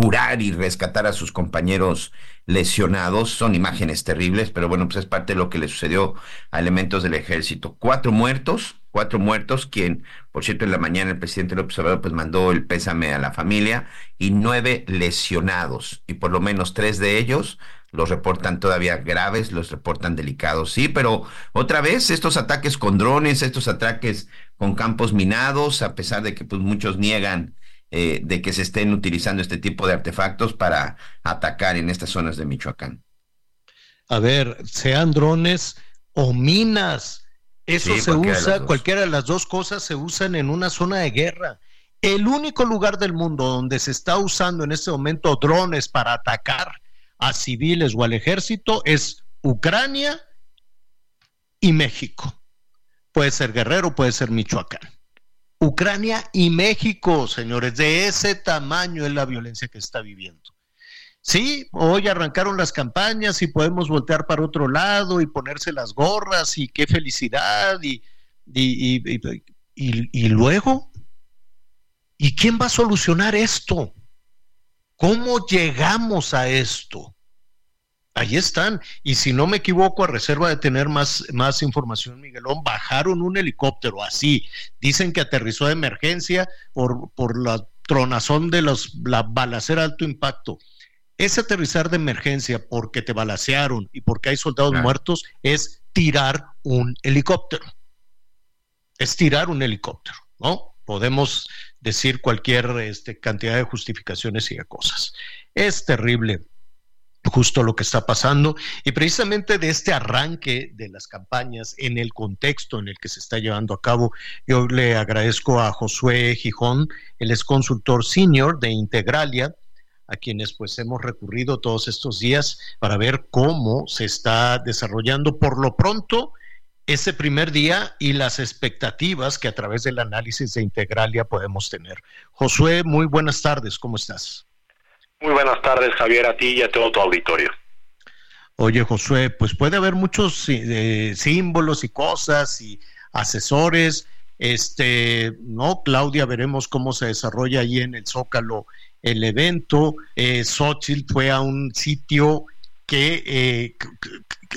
curar y rescatar a sus compañeros lesionados. Son imágenes terribles, pero bueno, pues es parte de lo que le sucedió a elementos del ejército. Cuatro muertos, cuatro muertos, quien, por cierto, en la mañana el presidente López Obrador pues mandó el pésame a la familia, y nueve lesionados, y por lo menos tres de ellos los reportan todavía graves, los reportan delicados, sí, pero otra vez estos ataques con drones, estos ataques con campos minados, a pesar de que pues muchos niegan eh, de que se estén utilizando este tipo de artefactos para atacar en estas zonas de Michoacán. A ver, sean drones o minas, eso se usa, cualquiera de las dos cosas se usan en una zona de guerra. El único lugar del mundo donde se está usando en este momento drones para atacar a civiles o al ejército es Ucrania y México. Puede ser Guerrero, puede ser Michoacán. Ucrania y México, señores, de ese tamaño es la violencia que está viviendo. Sí, hoy arrancaron las campañas y podemos voltear para otro lado y ponerse las gorras y qué felicidad y, y, y, y luego, ¿y quién va a solucionar esto? ¿Cómo llegamos a esto? Ahí están. Y si no me equivoco, a reserva de tener más, más información, Miguelón, bajaron un helicóptero así. Dicen que aterrizó de emergencia por, por la tronazón de los, la balacera alto impacto. Ese aterrizar de emergencia porque te balacearon y porque hay soldados muertos es tirar un helicóptero. Es tirar un helicóptero, ¿no? Podemos decir cualquier este, cantidad de justificaciones y de cosas. Es terrible justo lo que está pasando y precisamente de este arranque de las campañas en el contexto en el que se está llevando a cabo, yo le agradezco a Josué Gijón, él es consultor senior de Integralia, a quienes pues hemos recurrido todos estos días para ver cómo se está desarrollando por lo pronto ese primer día y las expectativas que a través del análisis de Integralia podemos tener. Josué, muy buenas tardes, ¿cómo estás? Muy buenas tardes, Javier, a ti y a todo tu auditorio. Oye, Josué, pues puede haber muchos eh, símbolos y cosas y asesores. Este, no, Claudia, veremos cómo se desarrolla ahí en el Zócalo el evento. Eh, Xochitl fue a un sitio que eh,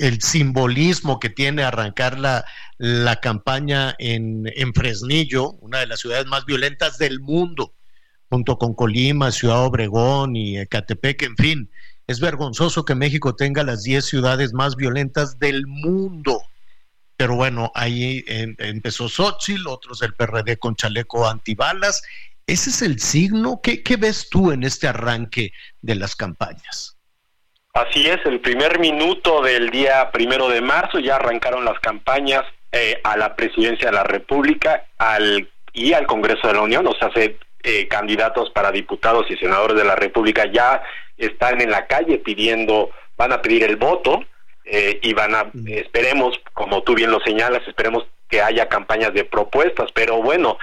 el simbolismo que tiene arrancar la, la campaña en, en Fresnillo, una de las ciudades más violentas del mundo junto con Colima, Ciudad Obregón y Ecatepec, en fin. Es vergonzoso que México tenga las 10 ciudades más violentas del mundo. Pero bueno, ahí em, empezó Xochitl, otros del PRD con chaleco antibalas. ¿Ese es el signo? ¿Qué, ves tú en este arranque de las campañas? Así es, el primer minuto del día primero de marzo ya arrancaron las campañas eh, a la presidencia de la República y al Congreso de la Unión, o sea, se eh, candidatos para diputados y senadores de la República ya están en la calle pidiendo, van a pedir el voto eh, y van a, esperemos, como tú bien lo señalas, esperemos que haya campañas de propuestas, pero bueno,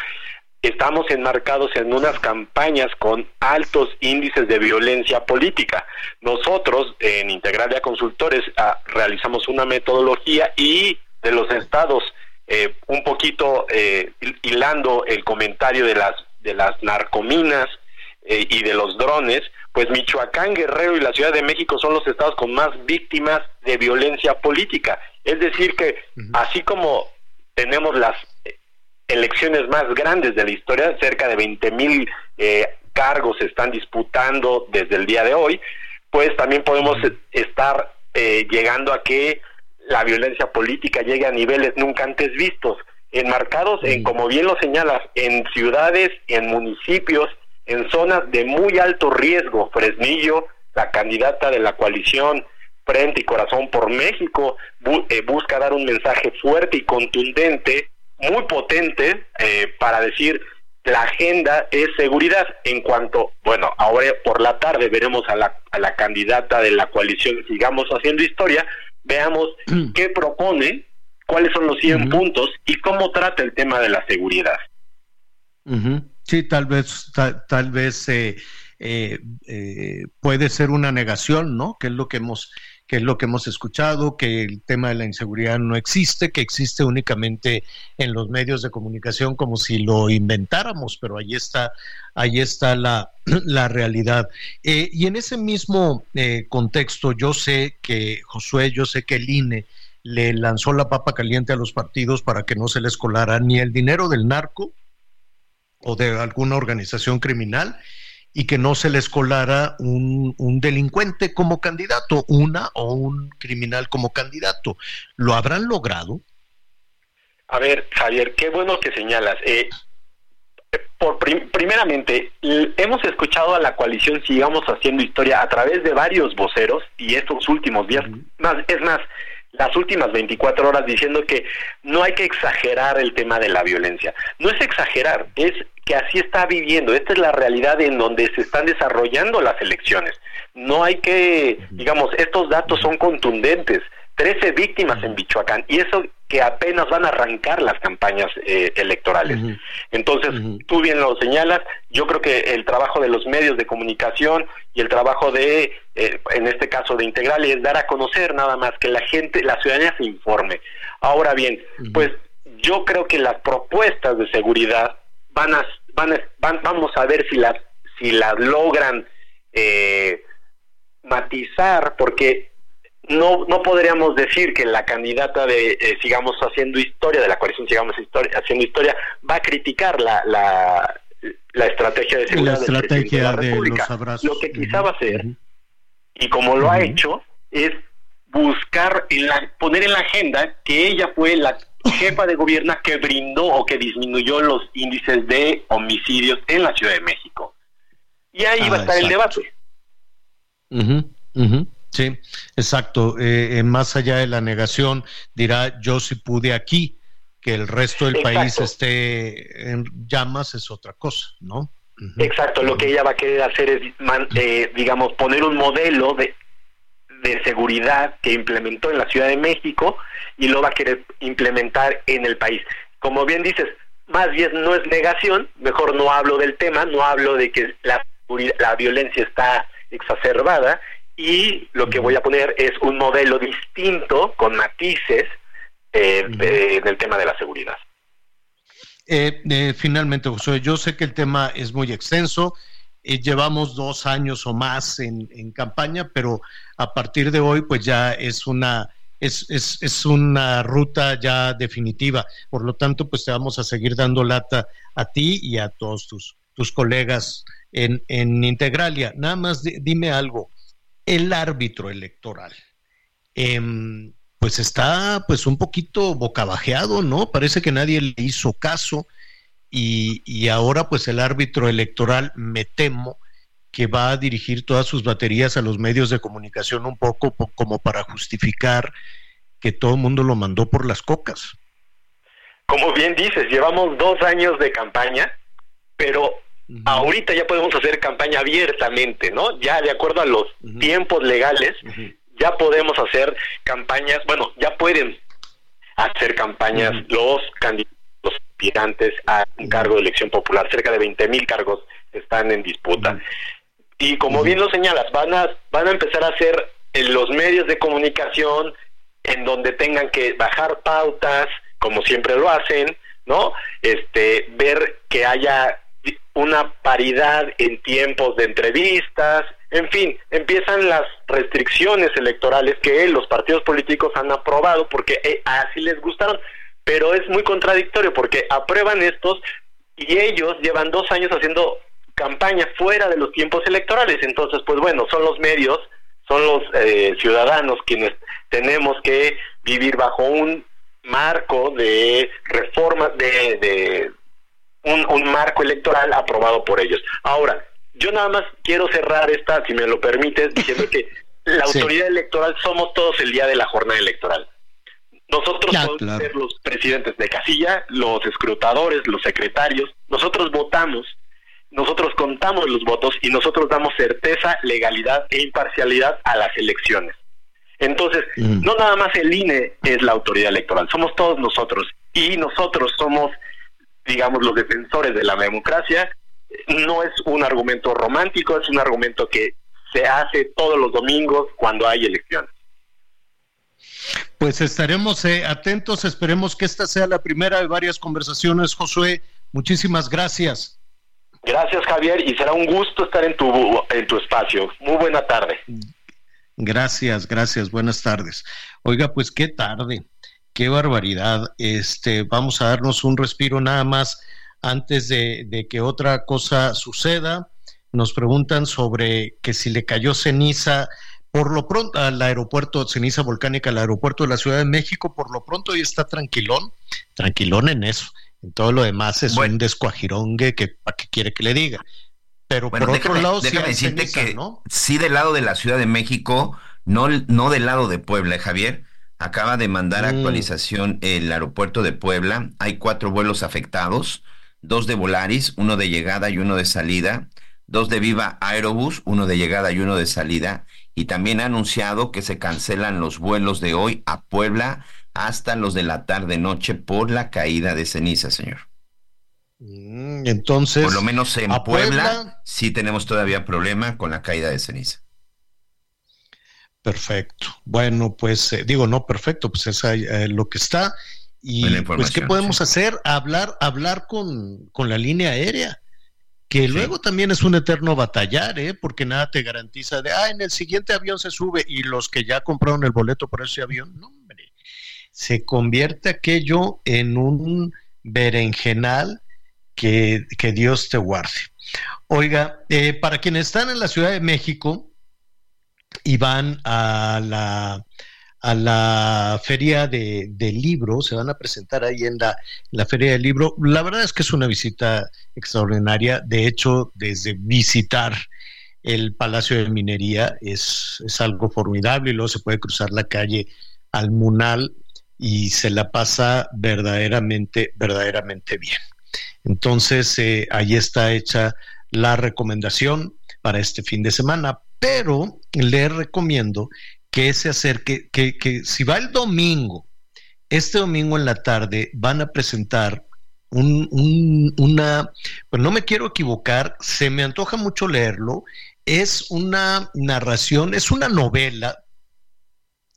estamos enmarcados en unas campañas con altos índices de violencia política. Nosotros en Integralia Consultores ah, realizamos una metodología y de los estados, eh, un poquito hilando el comentario de las de las narcominas eh, y de los drones, pues Michoacán, Guerrero y la Ciudad de México son los estados con más víctimas de violencia política. Es decir, que así como tenemos las eh, elecciones más grandes de la historia, cerca de 20 mil eh, cargos se están disputando desde el día de hoy, pues también podemos estar llegando a que la violencia política llegue a niveles nunca antes vistos enmarcados en, como bien lo señalas, en ciudades, en municipios, en zonas de muy alto riesgo. Fresnillo, la candidata de la coalición Frente y Corazón por México, eh, busca dar un mensaje fuerte y contundente, muy potente, eh, para decir la agenda es seguridad. En cuanto, bueno, ahora por la tarde veremos a la, a la candidata de la coalición, sigamos haciendo historia, veamos qué propone cuáles son los 100 puntos y cómo trata el tema de la seguridad. Sí, tal vez, tal, vez eh, eh, eh, puede ser una negación, ¿no? Que es lo que hemos que es lo que hemos escuchado, que el tema de la inseguridad no existe, que existe únicamente en los medios de comunicación como si lo inventáramos, pero ahí está, ahí está la, la realidad. y en ese mismo contexto, yo sé que Josué, yo sé que el INE le lanzó la papa caliente a los partidos para que no se les colara ni el dinero del narco o de alguna organización criminal y que no se les colara un, delincuente como candidato, una o un criminal como candidato. ¿Lo habrán logrado? A ver, Javier, qué bueno que señalas. Eh, por primeramente, hemos escuchado a la coalición Sigamos Haciendo Historia a través de varios voceros y estos últimos días, más, es más, las últimas 24 horas diciendo que no hay que exagerar el tema de la violencia. No es exagerar, es que así está viviendo. Esta es la realidad en donde se están desarrollando las elecciones. No hay que, digamos, estos datos son contundentes. 13 víctimas en Michoacán, y eso que apenas van a arrancar las campañas eh, electorales. Entonces, tú bien lo señalas, yo creo que el trabajo de los medios de comunicación y el trabajo de, eh, en este caso de Integral, es dar a conocer nada más que la gente, la ciudadanía se informe. Ahora bien, pues yo creo que las propuestas de seguridad van a, van, van vamos a ver si las, si las logran eh, matizar, porque no, no podríamos decir que la candidata de eh, Sigamos Haciendo Historia, de la coalición Sigamos historia, Haciendo Historia, va a criticar la, la, la estrategia de seguridad la estrategia de, los abrazos. Lo que quizá va a hacer, y como lo ha hecho, es buscar, en la, poner en la agenda que ella fue la jefa de gobierno que brindó o que disminuyó los índices de homicidios en la Ciudad de México. Y ahí va a ah, estar el debate. Sí, exacto. Eh, eh, más allá de la negación, dirá yo si pude aquí, que el resto del país esté en llamas es otra cosa, ¿no? Exacto, lo que ella va a querer hacer es, eh, digamos, poner un modelo de, de seguridad que implementó en la Ciudad de México y lo va a querer implementar en el país. Como bien dices, más bien no es negación, mejor no hablo del tema, no hablo de que la, la violencia está exacerbada y lo que voy a poner es un modelo distinto con matices eh, en el tema de la seguridad. Eh, eh, finalmente, José, yo sé que el tema es muy extenso, llevamos dos años o más en, campaña, pero a partir de hoy, pues ya es una, es, es, es, una ruta ya definitiva. Por lo tanto, pues te vamos a seguir dando lata a ti y a todos tus, tus colegas en, en Integralia. Nada más dime algo el árbitro electoral. Em, pues está pues un poquito bocabajeado, ¿no? Parece que nadie le hizo caso y, y, ahora pues el árbitro electoral me temo que va a dirigir todas sus baterías a los medios de comunicación un poco como para justificar que todo el mundo lo mandó por las cocas. Como bien dices, llevamos dos años de campaña, pero Ahorita ya podemos hacer campaña abiertamente, ¿no? Ya de acuerdo a los tiempos legales, ya podemos hacer campañas, bueno, ya pueden hacer campañas los candidatos, los aspirantes a un cargo de elección popular. Cerca de 20 mil cargos están en disputa. Y como bien lo señalas, van a, van a empezar a hacer en los medios de comunicación en donde tengan que bajar pautas, como siempre lo hacen, ¿no? Este, ver que haya una paridad en tiempos de entrevistas, en fin, empiezan las restricciones electorales que los partidos políticos han aprobado porque eh, así les gustaron, pero es muy contradictorio porque aprueban estos y ellos llevan dos años haciendo campaña fuera de los tiempos electorales, entonces pues bueno, son los medios, son los eh, ciudadanos quienes tenemos que vivir bajo un marco de reformas de un, marco electoral aprobado por ellos. Ahora, yo nada más quiero cerrar esta, si me lo permites, diciendo que la autoridad electoral somos todos el día de la jornada electoral. Nosotros podemos ser los presidentes de casilla, los escrutadores, los secretarios. Nosotros votamos, nosotros contamos los votos y nosotros damos certeza, legalidad e imparcialidad a las elecciones. Entonces, mm. no nada más el INE es la autoridad electoral, somos todos nosotros. Y nosotros somos digamos, los defensores de la democracia, no es un argumento romántico, es un argumento que se hace todos los domingos cuando hay elecciones. Pues estaremos eh, atentos, esperemos que esta sea la primera de varias conversaciones, Josué. Muchísimas gracias. Gracias, Javier, y será un gusto estar en tu, en tu espacio. Muy buena tarde. Gracias, gracias, buenas tardes. Oiga, pues qué tarde. Qué barbaridad. Este, vamos a darnos un respiro nada más antes de, que otra cosa suceda. Nos preguntan sobre que si le cayó ceniza por lo pronto al aeropuerto, ceniza volcánica al aeropuerto de la Ciudad de México, por lo pronto ya está tranquilón, tranquilón en eso. En todo lo demás es un descuajirongue que para qué quiere que le diga. Pero por otro lado, déjame decirte que sí del lado de la Ciudad de México, no, no del lado de Puebla, ¿eh, Javier. Acaba de mandar mm. actualización el aeropuerto de Puebla. Hay cuatro vuelos afectados, dos de Volaris, uno de llegada y uno de salida. dos de Viva Aerobús, uno de llegada y uno de salida, y también ha anunciado que se cancelan los vuelos de hoy a Puebla hasta los de la tarde-noche por la caída de ceniza, señor. Mm, entonces, por lo menos en Puebla, sí tenemos todavía problema con la caída de ceniza. Perfecto. Bueno, pues eh, digo, no perfecto, pues es eh, lo que está. Y pues, ¿qué podemos hacer? Hablar, hablar con, con la línea aérea que luego también es un eterno batallar, ¿eh? porque nada te garantiza de, ah, en el siguiente avión se sube y los que ya compraron el boleto por ese avión, no, hombre, se convierte aquello en un berenjenal que, que Dios te guarde. Oiga, eh, para quienes están en la Ciudad de México y van a la a la feria de, del libro, se van a presentar ahí en la, la, feria del libro. La verdad es que es una visita extraordinaria, de hecho, desde visitar el Palacio de Minería es, es algo formidable y luego se puede cruzar la calle al Munal y se la pasa verdaderamente, verdaderamente bien. Entonces, eh, ahí está hecha la recomendación para este fin de semana, pero le recomiendo que se acerque, que, que si va el domingo, este domingo en la tarde van a presentar un, una, pues no me quiero equivocar, se me antoja mucho leerlo, es una narración, es una novela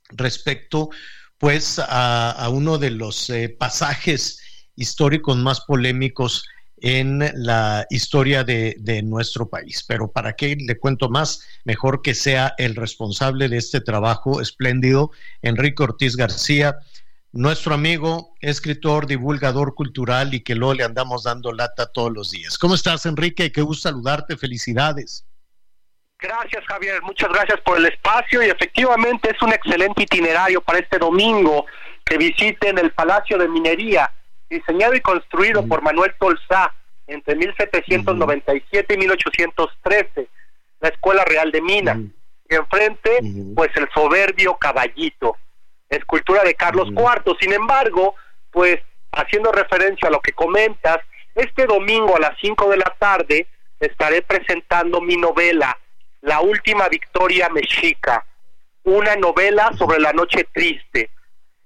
respecto pues a, uno de los eh, pasajes históricos más polémicos en la historia de, nuestro país. Pero para qué le cuento más, mejor que sea el responsable de este trabajo espléndido, Enrique Ortiz García, nuestro amigo, escritor, divulgador cultural y que luego le andamos dando lata todos los días. ¿Cómo estás, Enrique? Qué gusto saludarte, felicidades. Gracias, Javier. Muchas gracias por el espacio y efectivamente es un excelente itinerario para este domingo que visiten el Palacio de Minería diseñado y construido por Manuel Tolsá entre 1797 y 1813, la Escuela Real de Minas. Y enfrente, pues el soberbio caballito, escultura de Carlos IV. Sin embargo, pues haciendo referencia a lo que comentas, este domingo a las 5 de la tarde estaré presentando mi novela, La Última Victoria Mexica, una novela sobre la noche triste,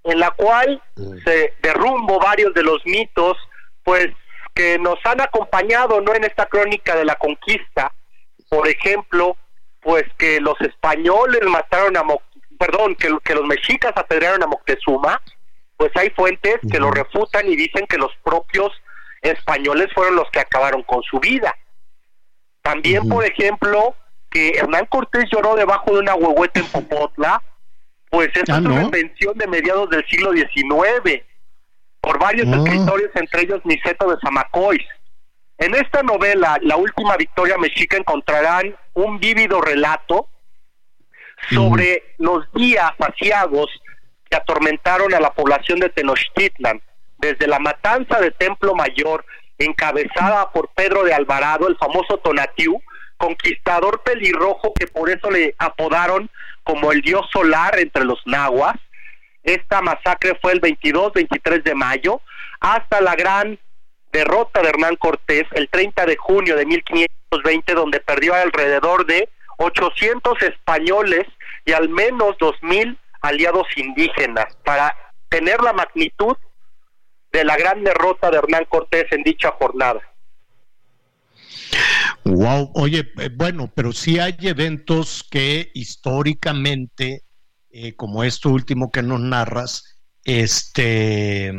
en la cual se derrumbo varios de los mitos, pues que nos han acompañado no en esta crónica de la conquista, por ejemplo, pues que los españoles mataron a perdón, que, que los mexicas apedrearon a Moctezuma, pues hay fuentes que lo refutan y dicen que los propios españoles fueron los que acabaron con su vida. También, por ejemplo, que Hernán Cortés lloró debajo de una huehueta en Popotla, pues esa ah, es una invención de mediados del siglo XIX por varios ah. escritores, entre ellos Niceto de Zamacois. En esta novela, La última victoria mexica, encontrarán un vívido relato sobre los días asiagos que atormentaron a la población de Tenochtitlan, desde la matanza de Templo Mayor, encabezada por Pedro de Alvarado, el famoso Tonatiuh, conquistador pelirrojo que por eso le apodaron como el dios solar entre los nahuas. Esta masacre fue el 22-23 de mayo, hasta la gran derrota de Hernán Cortés el 30 de junio de 1520, donde perdió alrededor de 800 españoles y al menos 2.000 aliados indígenas, para tener la magnitud de la gran derrota de Hernán Cortés en dicha jornada. Wow, oye, eh, bueno, pero sí hay eventos que históricamente, eh, como esto último que nos narras, este,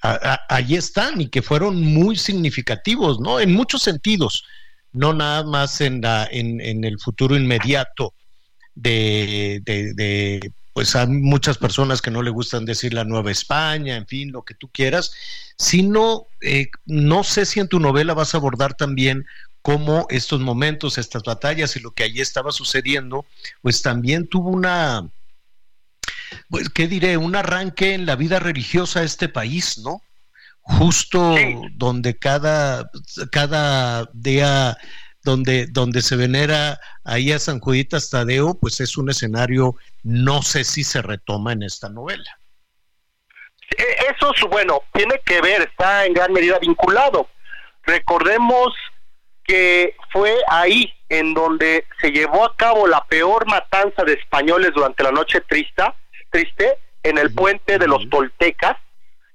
ahí están y que fueron muy significativos, ¿no? En muchos sentidos, no nada más en, la, en el futuro inmediato de, de, pues hay muchas personas que no le gustan decir la Nueva España, en fin, lo que tú quieras, sino, eh, no sé si en tu novela vas a abordar también cómo estos momentos, estas batallas y lo que allí estaba sucediendo, pues también tuvo una, pues, ¿qué diré? Un arranque en la vida religiosa de este país, ¿no? Justo donde cada, cada día donde, donde se venera ahí a San Juditas Tadeo, pues es un escenario, no sé si se retoma en esta novela. E, eso, bueno, tiene que ver, está en gran medida vinculado. Recordemos que fue ahí en donde se llevó a cabo la peor matanza de españoles durante la noche triste, triste en el puente de los Toltecas.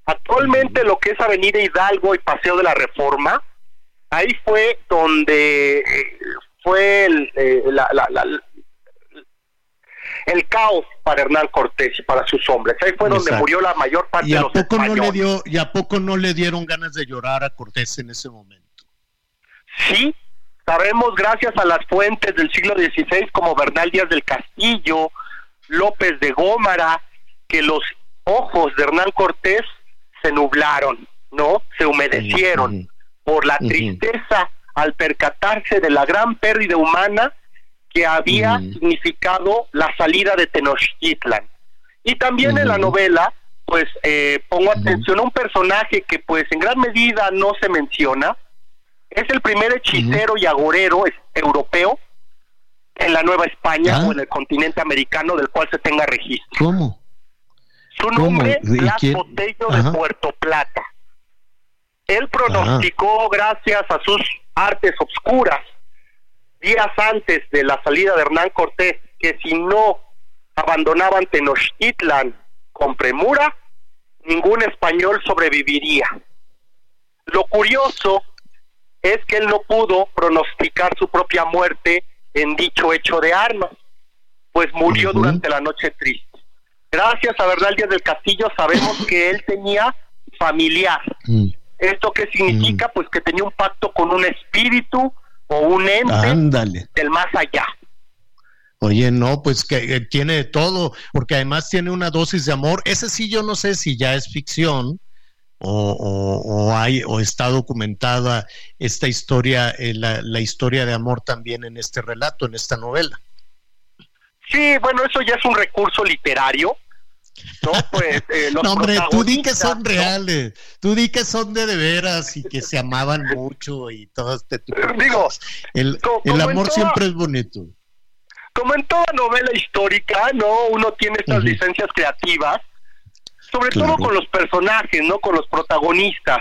Actualmente lo que es Avenida Hidalgo y Paseo de la Reforma, ahí fue donde eh, fue el, eh, el caos para Hernán Cortés y para sus hombres. Ahí fue donde murió la mayor parte ¿Y de los poco españoles. No le dio, ¿Y a poco no le dieron ganas de llorar a Cortés en ese momento? Sí, sabemos gracias a las fuentes del siglo XVI como Bernal Díaz del Castillo, López de Gómara, que los ojos de Hernán Cortés se nublaron, ¿no? Se humedecieron por la tristeza al percatarse de la gran pérdida humana que había significado la salida de Tenochtitlan. Y también en la novela, pues eh, pongo atención a un personaje que pues en gran medida no se menciona, es el primer hechicero y agorero es- europeo en la Nueva España Ah. o en el continente americano del cual se tenga registro. ¿Cómo? Su nombre ¿Y Blas quién? Botello Ajá. de Puerto Plata. Él pronosticó, gracias a sus artes obscuras, días antes de la salida de Hernán Cortés, que si no abandonaban Tenochtitlan con premura, ningún español sobreviviría. Lo curioso es que él no pudo pronosticar su propia muerte en dicho hecho de armas, pues murió durante la noche triste. Gracias a Bernal Díaz del Castillo sabemos que él tenía familiar. ¿Esto qué significa? Pues que tenía un pacto con un espíritu o un ente Ándale. del más allá. Oye, no, pues que eh, tiene de todo, porque además tiene una dosis de amor. Ese sí yo no sé si ya es ficción o, o- o hay o está documentada esta historia, eh, la, la historia de amor también en este relato, en esta novela. Sí, bueno, eso ya es un recurso literario. No, pues eh, los No, hombre, tú di que son ¿no? reales, tú di que son de de veras y que se amaban mucho y todo este tipo de Digo, cosas. El, el amor toda- siempre es bonito. como en toda novela histórica, ¿no? Uno tiene estas licencias creativas, sobre Claro. todo con los personajes, ¿no? Con los protagonistas.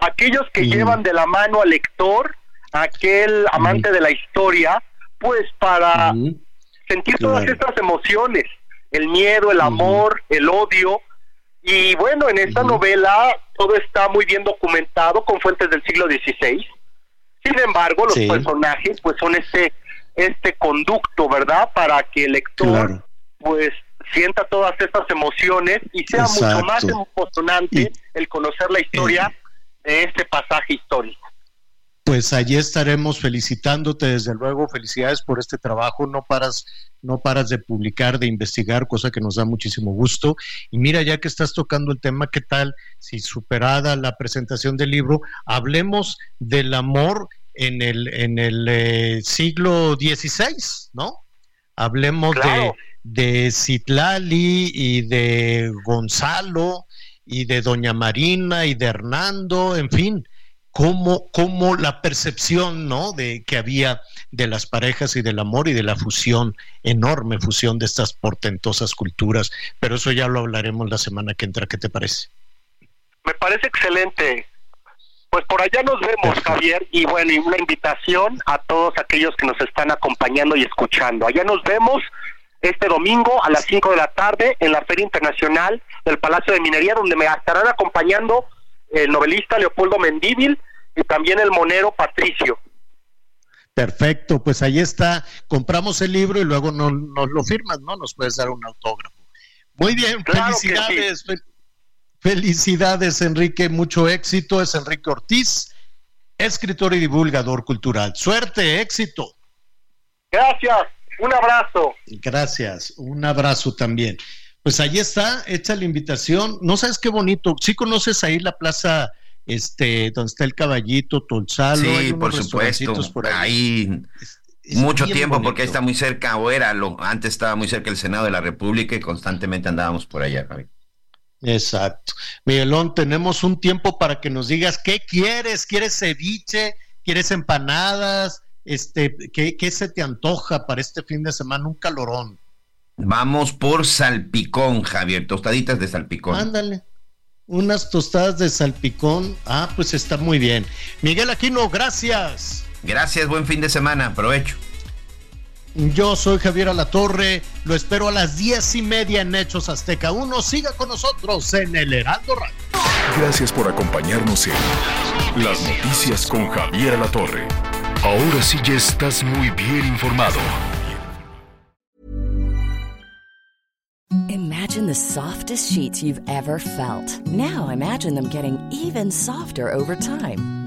Aquellos que Mm. llevan de la mano al lector, aquel amante de la historia, pues para sentir todas estas emociones, el miedo, el amor, el odio. Y bueno, en esta novela todo está muy bien documentado con fuentes del siglo XVI. Sin embargo, los Sí. personajes pues son este este conducto, ¿verdad? Para que el lector Claro. pues sienta todas estas emociones y sea mucho más emocionante el conocer la historia de este pasaje histórico. Pues allí estaremos felicitándote, desde luego, felicidades por este trabajo, no paras, no paras de publicar, de investigar, cosa que nos da muchísimo gusto. Y mira, ya que estás tocando el tema, ¿qué tal si superada la presentación del libro, hablemos del amor en el, en el eh, siglo XVI, ¿no? Hablemos Claro. de, de Citlali y de Gonzalo y de Doña Marina y de Hernando, en fin, cómo, cómo la percepción ¿no? de que había de las parejas y del amor y de la fusión, enorme fusión de estas portentosas culturas. Pero eso ya lo hablaremos la semana que entra. ¿Qué te parece? Me parece excelente. Pues por allá nos vemos, Javier, y bueno, y una invitación a todos aquellos que nos están acompañando y escuchando. Allá nos vemos este domingo a las 5 de la tarde en la Feria Internacional del Palacio de Minería, donde me estarán acompañando el novelista Leopoldo Mendívil y también el monero Patricio. Perfecto, pues ahí está. Compramos el libro y luego no- nos lo firmas, ¿no? Nos puedes dar un autógrafo. Muy bien, Claro felicidades. fel- Felicidades, Enrique. Mucho éxito. Es Enrique Ortiz, escritor y divulgador cultural. Suerte, éxito. Gracias, un abrazo. Gracias, un abrazo también. Pues ahí está, hecha la invitación. No sabes qué bonito. Sí conoces ahí la plaza, este, donde está el caballito, Tolsalo. hay Sí, unos por supuesto. por ahí. Ahí mucho tiempo porque bonito. ahí está muy cerca, o era, lo, antes estaba muy cerca el Senado de la República y constantemente andábamos por allá, Javi. Exacto. Miguelón, tenemos un tiempo para que nos digas qué quieres. ¿Quieres ceviche? ¿Quieres empanadas? Este, ¿qué, qué se te antoja para este fin de semana? Un calorón. Vamos por salpicón, Javier, tostaditas de salpicón. Ándale. Unas tostadas de salpicón. Ah, pues está muy bien. Miguel Aquino, gracias. Gracias, buen fin de semana, aprovecho. Yo soy Javier Alatorre, lo espero a las diez y media en Hechos Azteca 1. Siga con nosotros en el Heraldo Radio. Gracias por acompañarnos en Las Noticias con Javier Alatorre. Ahora sí ya estás muy bien informado. Imagine the softest sheets you've ever felt. Now imagine them getting even softer over time.